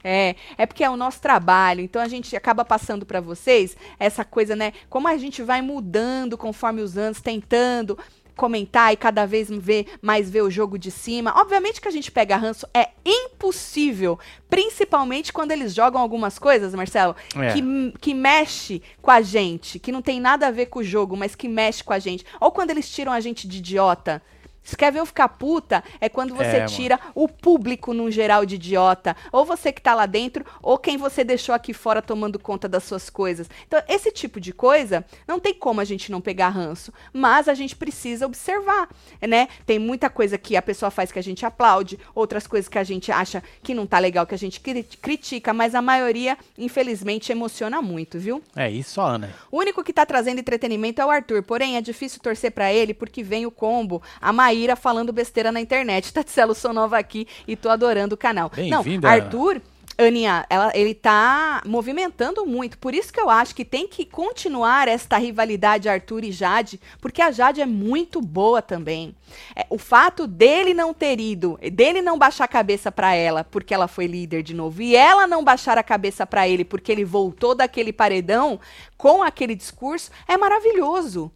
É, é porque é o nosso trabalho, então a gente acaba passando para vocês essa coisa, né? Como a gente vai mudando conforme os anos, tentando comentar e cada vez ver, mais ver o jogo de cima. Obviamente que a gente pega ranço, é impossível, principalmente quando eles jogam algumas coisas, Marcelo, é. que, que mexe com a gente, que não tem nada a ver com o jogo, mas que mexe com a gente. Ou quando eles tiram a gente de idiota. Se quer ver eu ficar puta, é quando você é, tira mano. o público num geral de idiota. Ou você que tá lá dentro, ou quem você deixou aqui fora tomando conta das suas coisas. Então, esse tipo de coisa, não tem como a gente não pegar ranço. Mas a gente precisa observar, né? Tem muita coisa que a pessoa faz que a gente aplaude, outras coisas que a gente acha que não tá legal, que a gente critica, mas a maioria, infelizmente, emociona muito, viu? É isso, Ana. O único que tá trazendo entretenimento é o Arthur. Porém, é difícil torcer para ele porque vem o combo. A Maíra Maíra falando besteira na internet. Tatselo, sou nova aqui e tô adorando o canal. Não, Arthur... Aninha, ela, ele tá movimentando muito. Por isso que eu acho que tem que continuar esta rivalidade Arthur e Jade, porque a Jade é muito boa também. É, o fato dele não ter ido, dele não baixar a cabeça para ela, porque ela foi líder de novo, e ela não baixar a cabeça para ele, porque ele voltou daquele paredão com aquele discurso, é maravilhoso.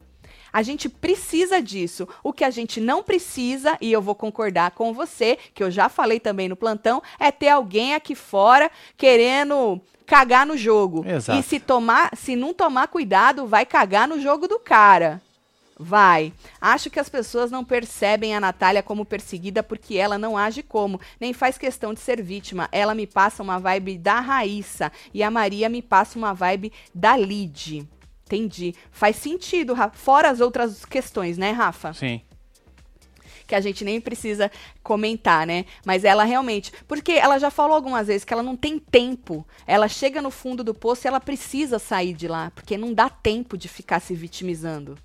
A gente precisa disso. O que a gente não precisa, e eu vou concordar com você, que eu já falei também no plantão, é ter alguém aqui fora querendo cagar no jogo. Exato. E se tomar, se não tomar cuidado, vai cagar no jogo do cara. Vai. Acho que as pessoas não percebem a Natália como perseguida porque ela não age como, nem faz questão de ser vítima. Ela me passa uma vibe da Raíssa e a Maria me passa uma vibe da Lid. Entendi. Faz sentido, Rafa. Fora as outras questões, né, Rafa? Sim. Que a gente nem precisa comentar, né? Mas ela realmente. Porque ela já falou algumas vezes que ela não tem tempo. Ela chega no fundo do poço e ela precisa sair de lá. Porque não dá tempo de ficar se vitimizando.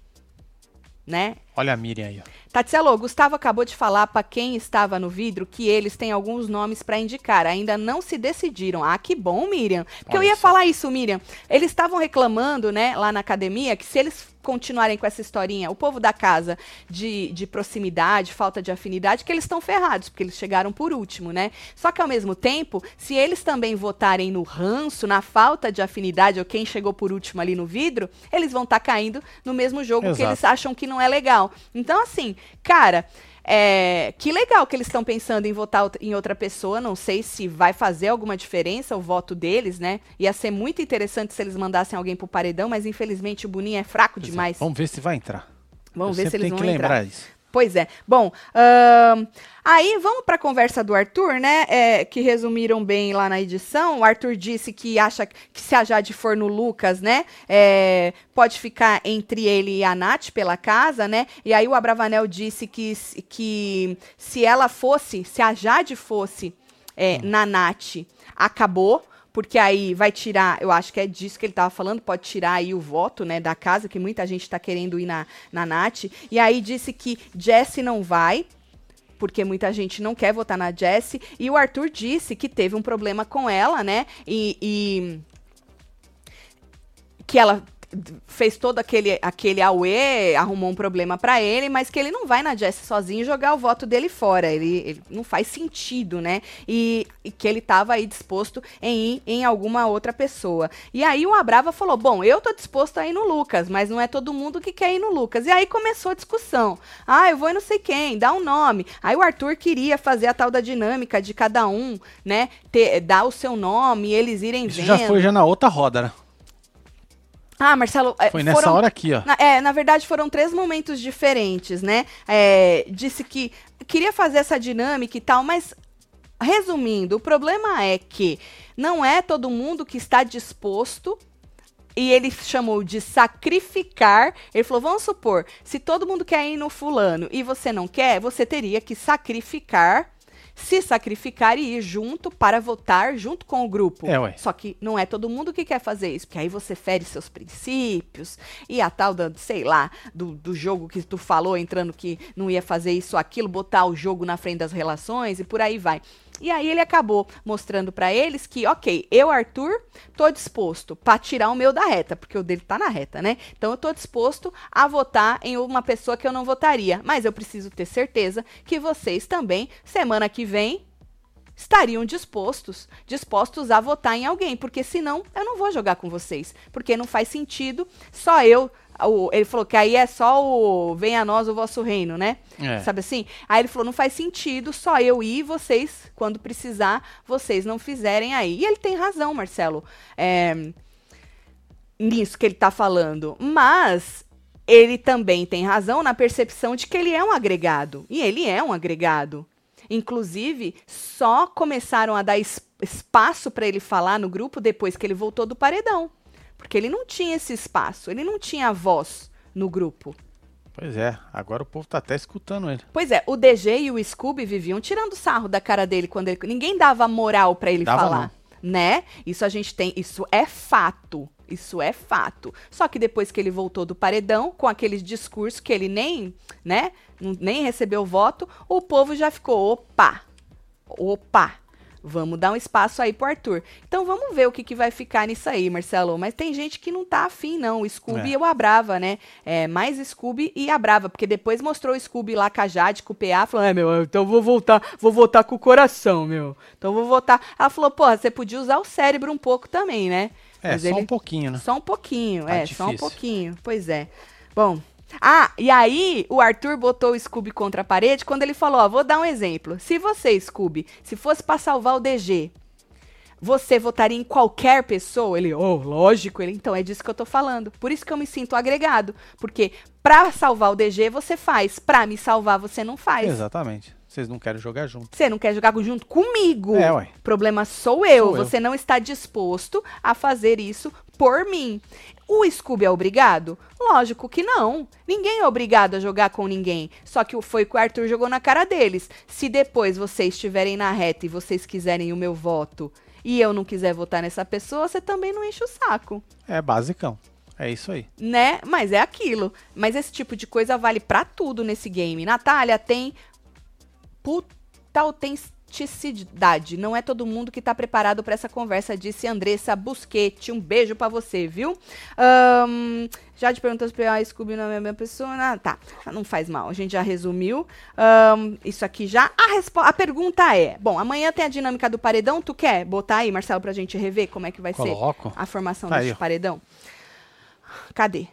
Né? Olha a Miriam aí. Tatselo, Gustavo acabou de falar para quem estava no vidro que eles têm alguns nomes para indicar. Ainda não se decidiram. Ah, que bom, Miriam. Porque Olha eu ia só. falar isso, Miriam. Eles estavam reclamando, né, lá na academia, que se eles continuarem com essa historinha, o povo da casa, de, de proximidade, falta de afinidade, que eles estão ferrados, porque eles chegaram por último, né? Só que ao mesmo tempo, se eles também votarem no ranço, na falta de afinidade, ou quem chegou por último ali no vidro, eles vão estar tá caindo no mesmo jogo Exato. que eles acham que não é legal. Então, assim, cara. É, que legal que eles estão pensando em votar em outra pessoa. Não sei se vai fazer alguma diferença o voto deles, né? Ia ser muito interessante se eles mandassem alguém pro paredão, mas infelizmente o Boninho é fraco pois é, demais. É. Vamos ver se vai entrar. Vamos Eu ver se eles vão entrar. Lembrar isso. Pois é. Bom, aí vamos para a conversa do Arthur, né? É, que resumiram bem lá na edição. O Arthur disse que acha que se a Jade for no Lucas, né? É, pode ficar entre ele e a Nath pela casa, né? E aí o Abravanel disse que, que se ela fosse, se a Jade fosse é, hum. na Nath, acabou porque aí vai tirar, eu acho que é disso que ele estava falando, pode tirar aí o voto, né, da casa, que muita gente está querendo ir na, na Nath. E aí disse que Jesse não vai, porque muita gente não quer votar na Jessie. E o Arthur disse que teve um problema com ela, né? E, e que ela fez todo aquele, aquele auê, arrumou um problema para ele, mas que ele não vai na Jess sozinho jogar o voto dele fora. Ele, ele não faz sentido, né? E, e, que ele tava aí disposto em ir em alguma outra pessoa. E aí o Abrava falou: Bom, eu tô disposto a ir no Lucas, mas não é todo mundo que quer ir no Lucas. E aí começou a discussão. Ah, eu vou em não sei quem, dá um nome. Aí o Arthur queria fazer a tal da dinâmica de cada um, né? Ter, dar o seu nome, eles irem Isso vendo. já foi já na outra roda, né? Ah, Marcelo, é, Foi nessa foram- hora aqui, ó. Na, é, na verdade foram três momentos diferentes, né? É, disse que queria fazer essa dinâmica e tal, mas resumindo, o problema é que não é todo mundo que está disposto. E ele chamou de sacrificar. Ele falou: vamos supor, se todo mundo quer ir no fulano e você não quer, você teria que sacrificar, se sacrificar e ir junto para votar junto com o grupo. É, ué. Só que não é todo mundo que quer fazer isso, porque aí você fere seus princípios e a tal da, sei lá, do, do jogo que tu falou, entrando que não ia fazer isso ou aquilo, botar o jogo na frente das relações e por aí vai. E aí ele acabou mostrando pra eles que, ok, eu, Arthur, tô disposto pra tirar o meu da reta, porque o dele tá na reta, né? Então eu tô disposto a votar em uma pessoa que eu não votaria, mas eu preciso ter certeza que vocês também, semana que vem, estariam dispostos, dispostos a votar em alguém, porque senão eu não vou jogar com vocês, porque não faz sentido só eu, o- ele falou que aí é só o venha a nós o vosso reino, né? É. Sabe assim? Aí ele falou, não faz sentido só eu ir e vocês, quando precisar, vocês não fizerem aí. E ele tem razão, Marcelo. É, nisso que ele tá falando. Mas ele também tem razão na percepção de que ele é um agregado. E ele é um agregado. Inclusive, só começaram a dar es- espaço para ele falar no grupo depois que ele voltou do paredão. Porque ele não tinha esse espaço, ele não tinha voz no grupo. Pois é, agora o povo tá até escutando ele. Pois é, o DG e o Scooby viviam tirando sarro da cara dele quando ele. Ninguém dava moral pra ele Dava falar. Né? Isso a gente tem. Isso é fato. Isso é fato. Só que depois que ele voltou do paredão, com aqueles discursos que ele nem, né? não- Nem recebeu voto, o povo já ficou, opa! Opa! Vamos dar um espaço aí pro Arthur. Então vamos ver o que, que vai ficar nisso aí, Marcelo. Mas tem gente que não tá afim, não. O Scooby É. e o Abrava, né? É, mais Scooby e Abrava. Porque depois mostrou o Scooby lá com a Jade, com o PA, falando, é, meu, então vou voltar, vou votar com o coração, meu. Então vou votar. Ela falou, porra, você podia usar o cérebro um pouco também, né? É, Mas só ele- um pouquinho, né? só um pouquinho, Tá é, só um difícil. pouquinho. Pois é. Bom. Ah, e aí o Arthur botou o Scooby contra a parede quando ele falou, ó, vou dar um exemplo. Se você, Scooby, se fosse pra salvar o DG, você votaria em qualquer pessoa? Ele, oh, lógico. Ele, então é disso que eu tô falando. Por isso que eu me sinto agregado. Porque pra salvar o DG você faz, pra me salvar você não faz. Exatamente. Vocês não querem jogar junto. Você não quer jogar junto comigo. É, ué. O problema sou eu. Sou eu. Você não está disposto a fazer isso por mim. O Scooby é obrigado? Lógico que não. Ninguém é obrigado a jogar com ninguém. Só que o- foi que o Arthur jogou na cara deles. Se depois vocês estiverem na reta e vocês quiserem o meu voto e eu não quiser votar nessa pessoa, você também não enche o saco É basicão. É isso aí. né? Mas é aquilo. Mas esse tipo de coisa vale pra tudo nesse game. Natália, tem puta autenticidade. Não é todo mundo que tá preparado pra essa conversa, disse Andressa Busquete. Um beijo pra você, viu? Ahn, já te perguntou se a Scooby não é a mesma pessoa. Ah, tá, não faz mal. A gente já resumiu. Ahn, isso aqui já. A, a pergunta é: bom, amanhã tem a dinâmica do paredão. Tu quer botar aí, Marcelo, pra gente rever como é que vai Coloco. ser a formação Tá ó. paredão? Cadê?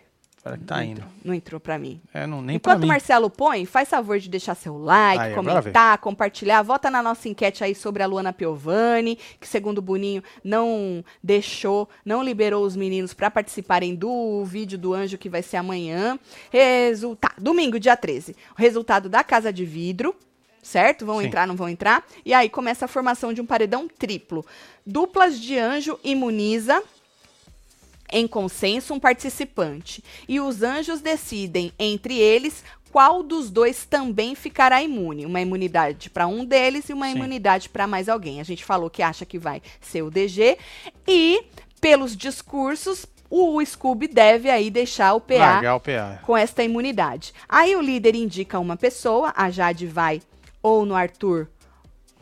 Espera que tá indo. Não entrou pra mim. É, não, nem Enquanto o Marcelo põe, faz favor de deixar seu like, Aí, comentar, compartilhar. Vota na nossa enquete aí sobre a Luana Piovani, que segundo o Boninho não deixou, não liberou os meninos pra participarem do vídeo do anjo que vai ser amanhã. Resultado, domingo, dia 13. O resultado da Casa de Vidro. Certo? Vão Sim. entrar, não vão entrar? E aí começa a formação de um paredão triplo. Duplas de anjo imuniza em consenso um participante. E os anjos decidem entre eles qual dos dois também ficará imune. Uma imunidade para um deles e uma Sim. imunidade para mais alguém. A gente falou que acha que vai ser o DG. E, pelos discursos, o Scooby deve aí deixar o PA o PA. com esta imunidade. Aí o líder indica uma pessoa, a Jade vai ou no Arthur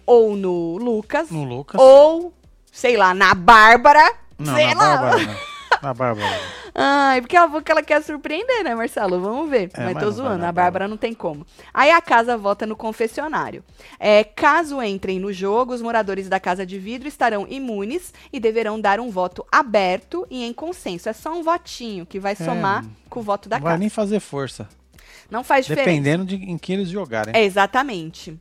ou no Lucas, No Lucas. ou, sei lá, na Bárbara. Não, sei na lá. Bárbara. não. Na Bárbara. Ai, porque ela, porque ela quer surpreender, né, Marcelo? Vamos ver. É, mas mas tô não vai zoando, a Bárbara não tem como. Aí a casa vota no confessionário. É, caso entrem no jogo, os moradores da casa de vidro estarão imunes e deverão dar um voto aberto e em consenso. É só um votinho que vai somar com o voto da Não vai casa. nem fazer força. Não faz diferença. Dependendo de em que eles jogarem. É, exatamente.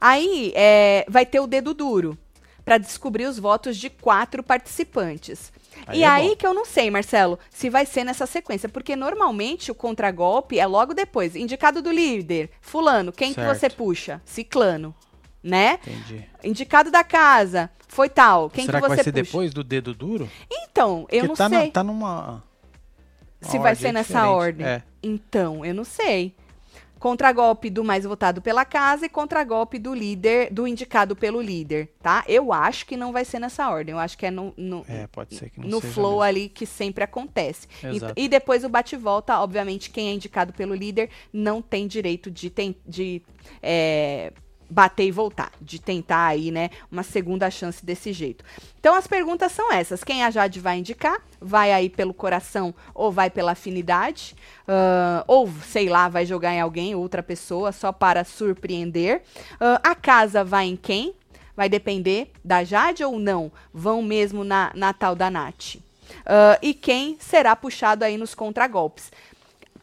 Aí é, vai ter o dedo duro. Para descobrir os votos de quatro participantes. Aí e é aí bom. que eu não sei, Marcelo, se vai ser nessa sequência, porque normalmente o contragolpe é logo depois. Indicado do líder, fulano, quem que você puxa? Ciclano, né? Entendi. Indicado da casa, foi tal, quem Será que que, você vai ser puxa? depois do dedo duro? Então, eu Porque não tá na- sei tá numa. se vai ser nessa diferente. ordem. É. Então, eu não sei. Contragolpe do mais votado pela casa e contragolpe do líder, do indicado pelo líder, tá? Eu acho que não vai ser nessa ordem. Eu acho que é no, no, É, pode ser que não no seja flow mesmo. ali que sempre acontece. Exato. E depois o bate-volta, obviamente, quem é indicado pelo líder não tem direito de, ten- de é, bater e voltar, de tentar aí, né, uma segunda chance desse jeito. Então as perguntas são essas: quem a Jade vai indicar? Vai aí pelo coração ou vai pela afinidade? Ah, ou, sei lá, vai jogar em alguém, outra pessoa, só para surpreender. Ah, a casa vai em quem? Vai depender da Jade ou não? Vão mesmo na, na tal da Nath. Ah, e quem será puxado aí nos contragolpes?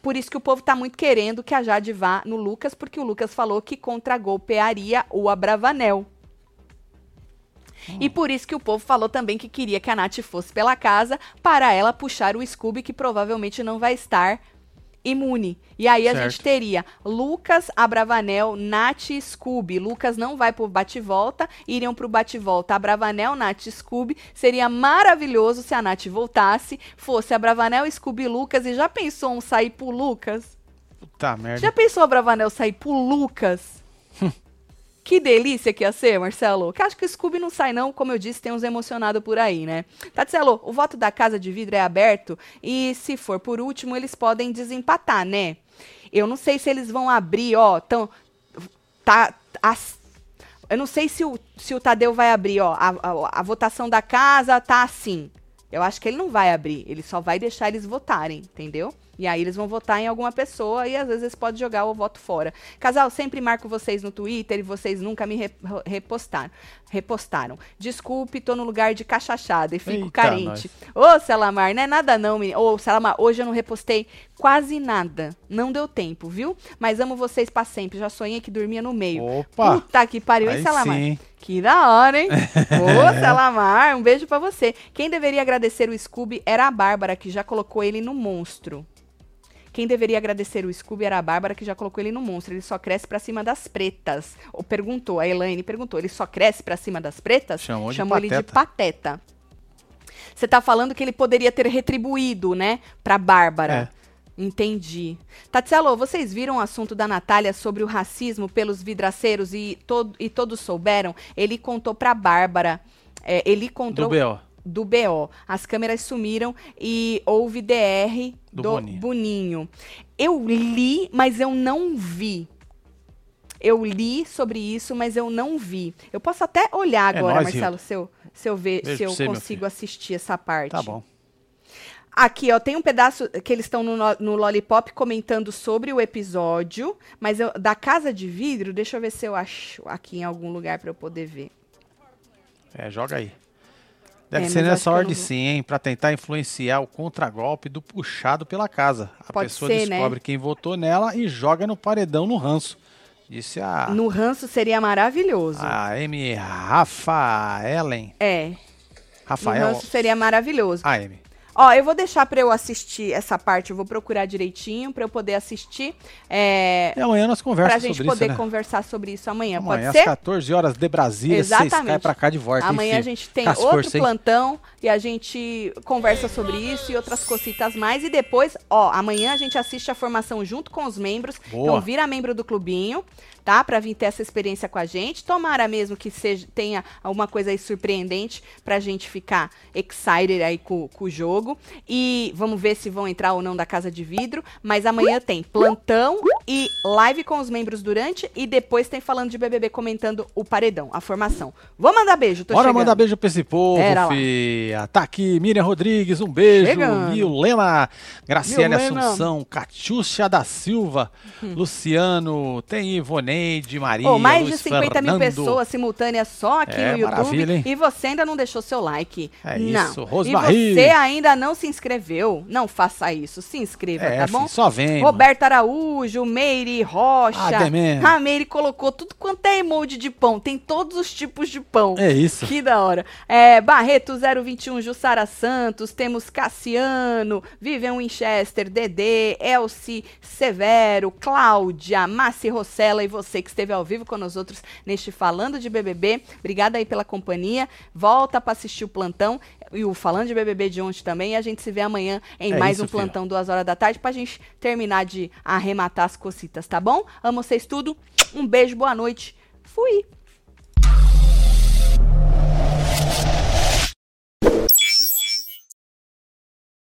Por isso que o povo tá muito querendo que a Jade vá no Lucas, porque o Lucas falou que contragolpearia o Abravanel. E por isso que o povo falou também que queria que a Nath fosse pela casa para ela puxar o Scooby, que provavelmente não vai estar imune. E aí a Certo. gente teria Lucas, Abravanel, Nath e Scooby. Lucas não vai pro bate-volta, iriam pro bate-volta Abravanel, Nath e Scooby. Seria maravilhoso se a Nath voltasse, fosse Abravanel, Scooby e Lucas. E já pensou um sair pro Lucas? Puta merda. Já pensou a Bravanel sair pro Lucas? que delícia que ia ser, Marcelo. Que acho que Scooby não sai, não. Como eu disse, tem uns emocionados por aí, né? Tatselo, o voto da Casa de Vidro é aberto e, se for por último, eles podem desempatar, né? Eu não sei se eles vão abrir, ó. Tão, tá, as- eu não sei se o, se o Tadeu vai abrir, ó. A, a- a votação da casa tá assim. Eu acho que ele não vai abrir. Ele só vai deixar eles votarem, entendeu? E aí eles vão votar em alguma pessoa e às vezes podem jogar o voto fora. Casal, sempre marco vocês no Twitter e vocês nunca me re- repostaram. repostaram. Desculpe, tô no lugar de cachachada e fico Eita, carente. Ô, Selamar, não é nada não, menino. Ô, Selamar, hoje eu não repostei quase nada. Não deu tempo, viu? Mas amo vocês pra sempre. Já sonhei que dormia no meio. Opa! Puta que pariu, hein, Aí Selamar? sim. Que da hora, hein? Ô, Selamar, um beijo pra você. Quem deveria agradecer o Scooby era a Bárbara, que já colocou ele no monstro. Quem deveria agradecer o Scooby era a Bárbara, que já colocou ele no monstro. Ele só cresce pra cima das pretas. Ou perguntou, a Elaine perguntou, ele só cresce pra cima das pretas? Chamou de Chamou ele de pateta. pateta. Você tá falando que ele poderia ter retribuído, né, pra Bárbara. Entendi. Tatselo, vocês viram o assunto da Natália sobre o racismo pelos vidraceiros e, todo, e todos souberam? Ele contou pra Bárbara. é, ele Do contou B.O. do BO. As câmeras sumiram e houve DR Do do, Boninho. Boninho. Eu li, mas eu não vi. Eu li sobre isso, mas eu não vi. Eu posso até olhar É agora, nóis, Marcelo, se eu, se eu ver, se eu você, consigo assistir essa parte. Tá bom. Aqui, ó, tem um pedaço que eles estão no, no- Lollipop comentando sobre o episódio, mas eu- da Casa de Vidro, deixa eu ver se eu acho aqui em algum lugar pra eu poder ver. É, joga aí. Deve É, ser nessa ordem não sim, hein? Pra tentar influenciar o contragolpe do puxado pela casa. A Pode pessoa ser, né? descobre quem votou nela e joga no paredão no ranço. Disse a, No ranço seria maravilhoso. a M. Rafa Ellen. É, no Rafael. ranço seria maravilhoso. A M. Ó, eu vou deixar pra eu assistir essa parte, eu vou procurar direitinho pra eu poder assistir. É, E amanhã nós pra conversamos gente sobre poder isso, né? conversar sobre isso amanhã. Amanhã Pode às ser? 14 horas de Brasília, vocês Exatamente. caem pra cá de volta. Amanhã a filho? gente tem outro hein? plantão e a gente conversa sobre isso e outras cositas mais. E depois, ó, amanhã a gente assiste a formação junto com os membros. Boa. Então vira membro do clubinho, tá? Pra vir ter essa experiência com a gente. Tomara mesmo que seja, tenha alguma coisa aí surpreendente pra gente ficar excited aí com, com o jogo. E vamos ver se vão entrar ou não da Casa de Vidro. Mas amanhã tem plantão e live com os membros durante. E depois tem falando de BBB comentando o paredão, a formação. Vou mandar beijo, tô Bora chegando. mandar beijo pra esse povo, Pera lá. fia. Tá aqui, Miriam Rodrigues, um beijo. Chegando. Milena, Graciane Milena. Assunção, Catiúcia da Silva, Luciano, tem Ivoneide, Maria, Hum. Ô, mais de Luiz 50 mil Fernando. pessoas simultâneas só aqui É, no YouTube. e você ainda não deixou seu like. É não. isso, Rose e Barri. você ainda ainda não se inscreveu, não faça isso. Se inscreva, É, tá bom? só vem. mano. Roberto Araújo, Meire Rocha. Ah, mesmo. a Meire colocou tudo quanto é emoji de pão. Tem todos os tipos de pão. É isso. Que da hora. É, Barreto 021, Jussara Santos, temos Cassiano, Vivian Winchester, Dedê, Elci Severo, Cláudia, Massi Rossella e você que esteve ao vivo com nós outros neste Falando de BBB. Obrigada aí pela companhia. Volta para assistir o plantão e o Falando de BBB de ontem também. E a gente se vê amanhã em É mais isso, um plantão, duas horas da tarde, pra gente terminar de arrematar as cocitas, tá bom? Amo vocês tudo. Um beijo, boa noite. Fui.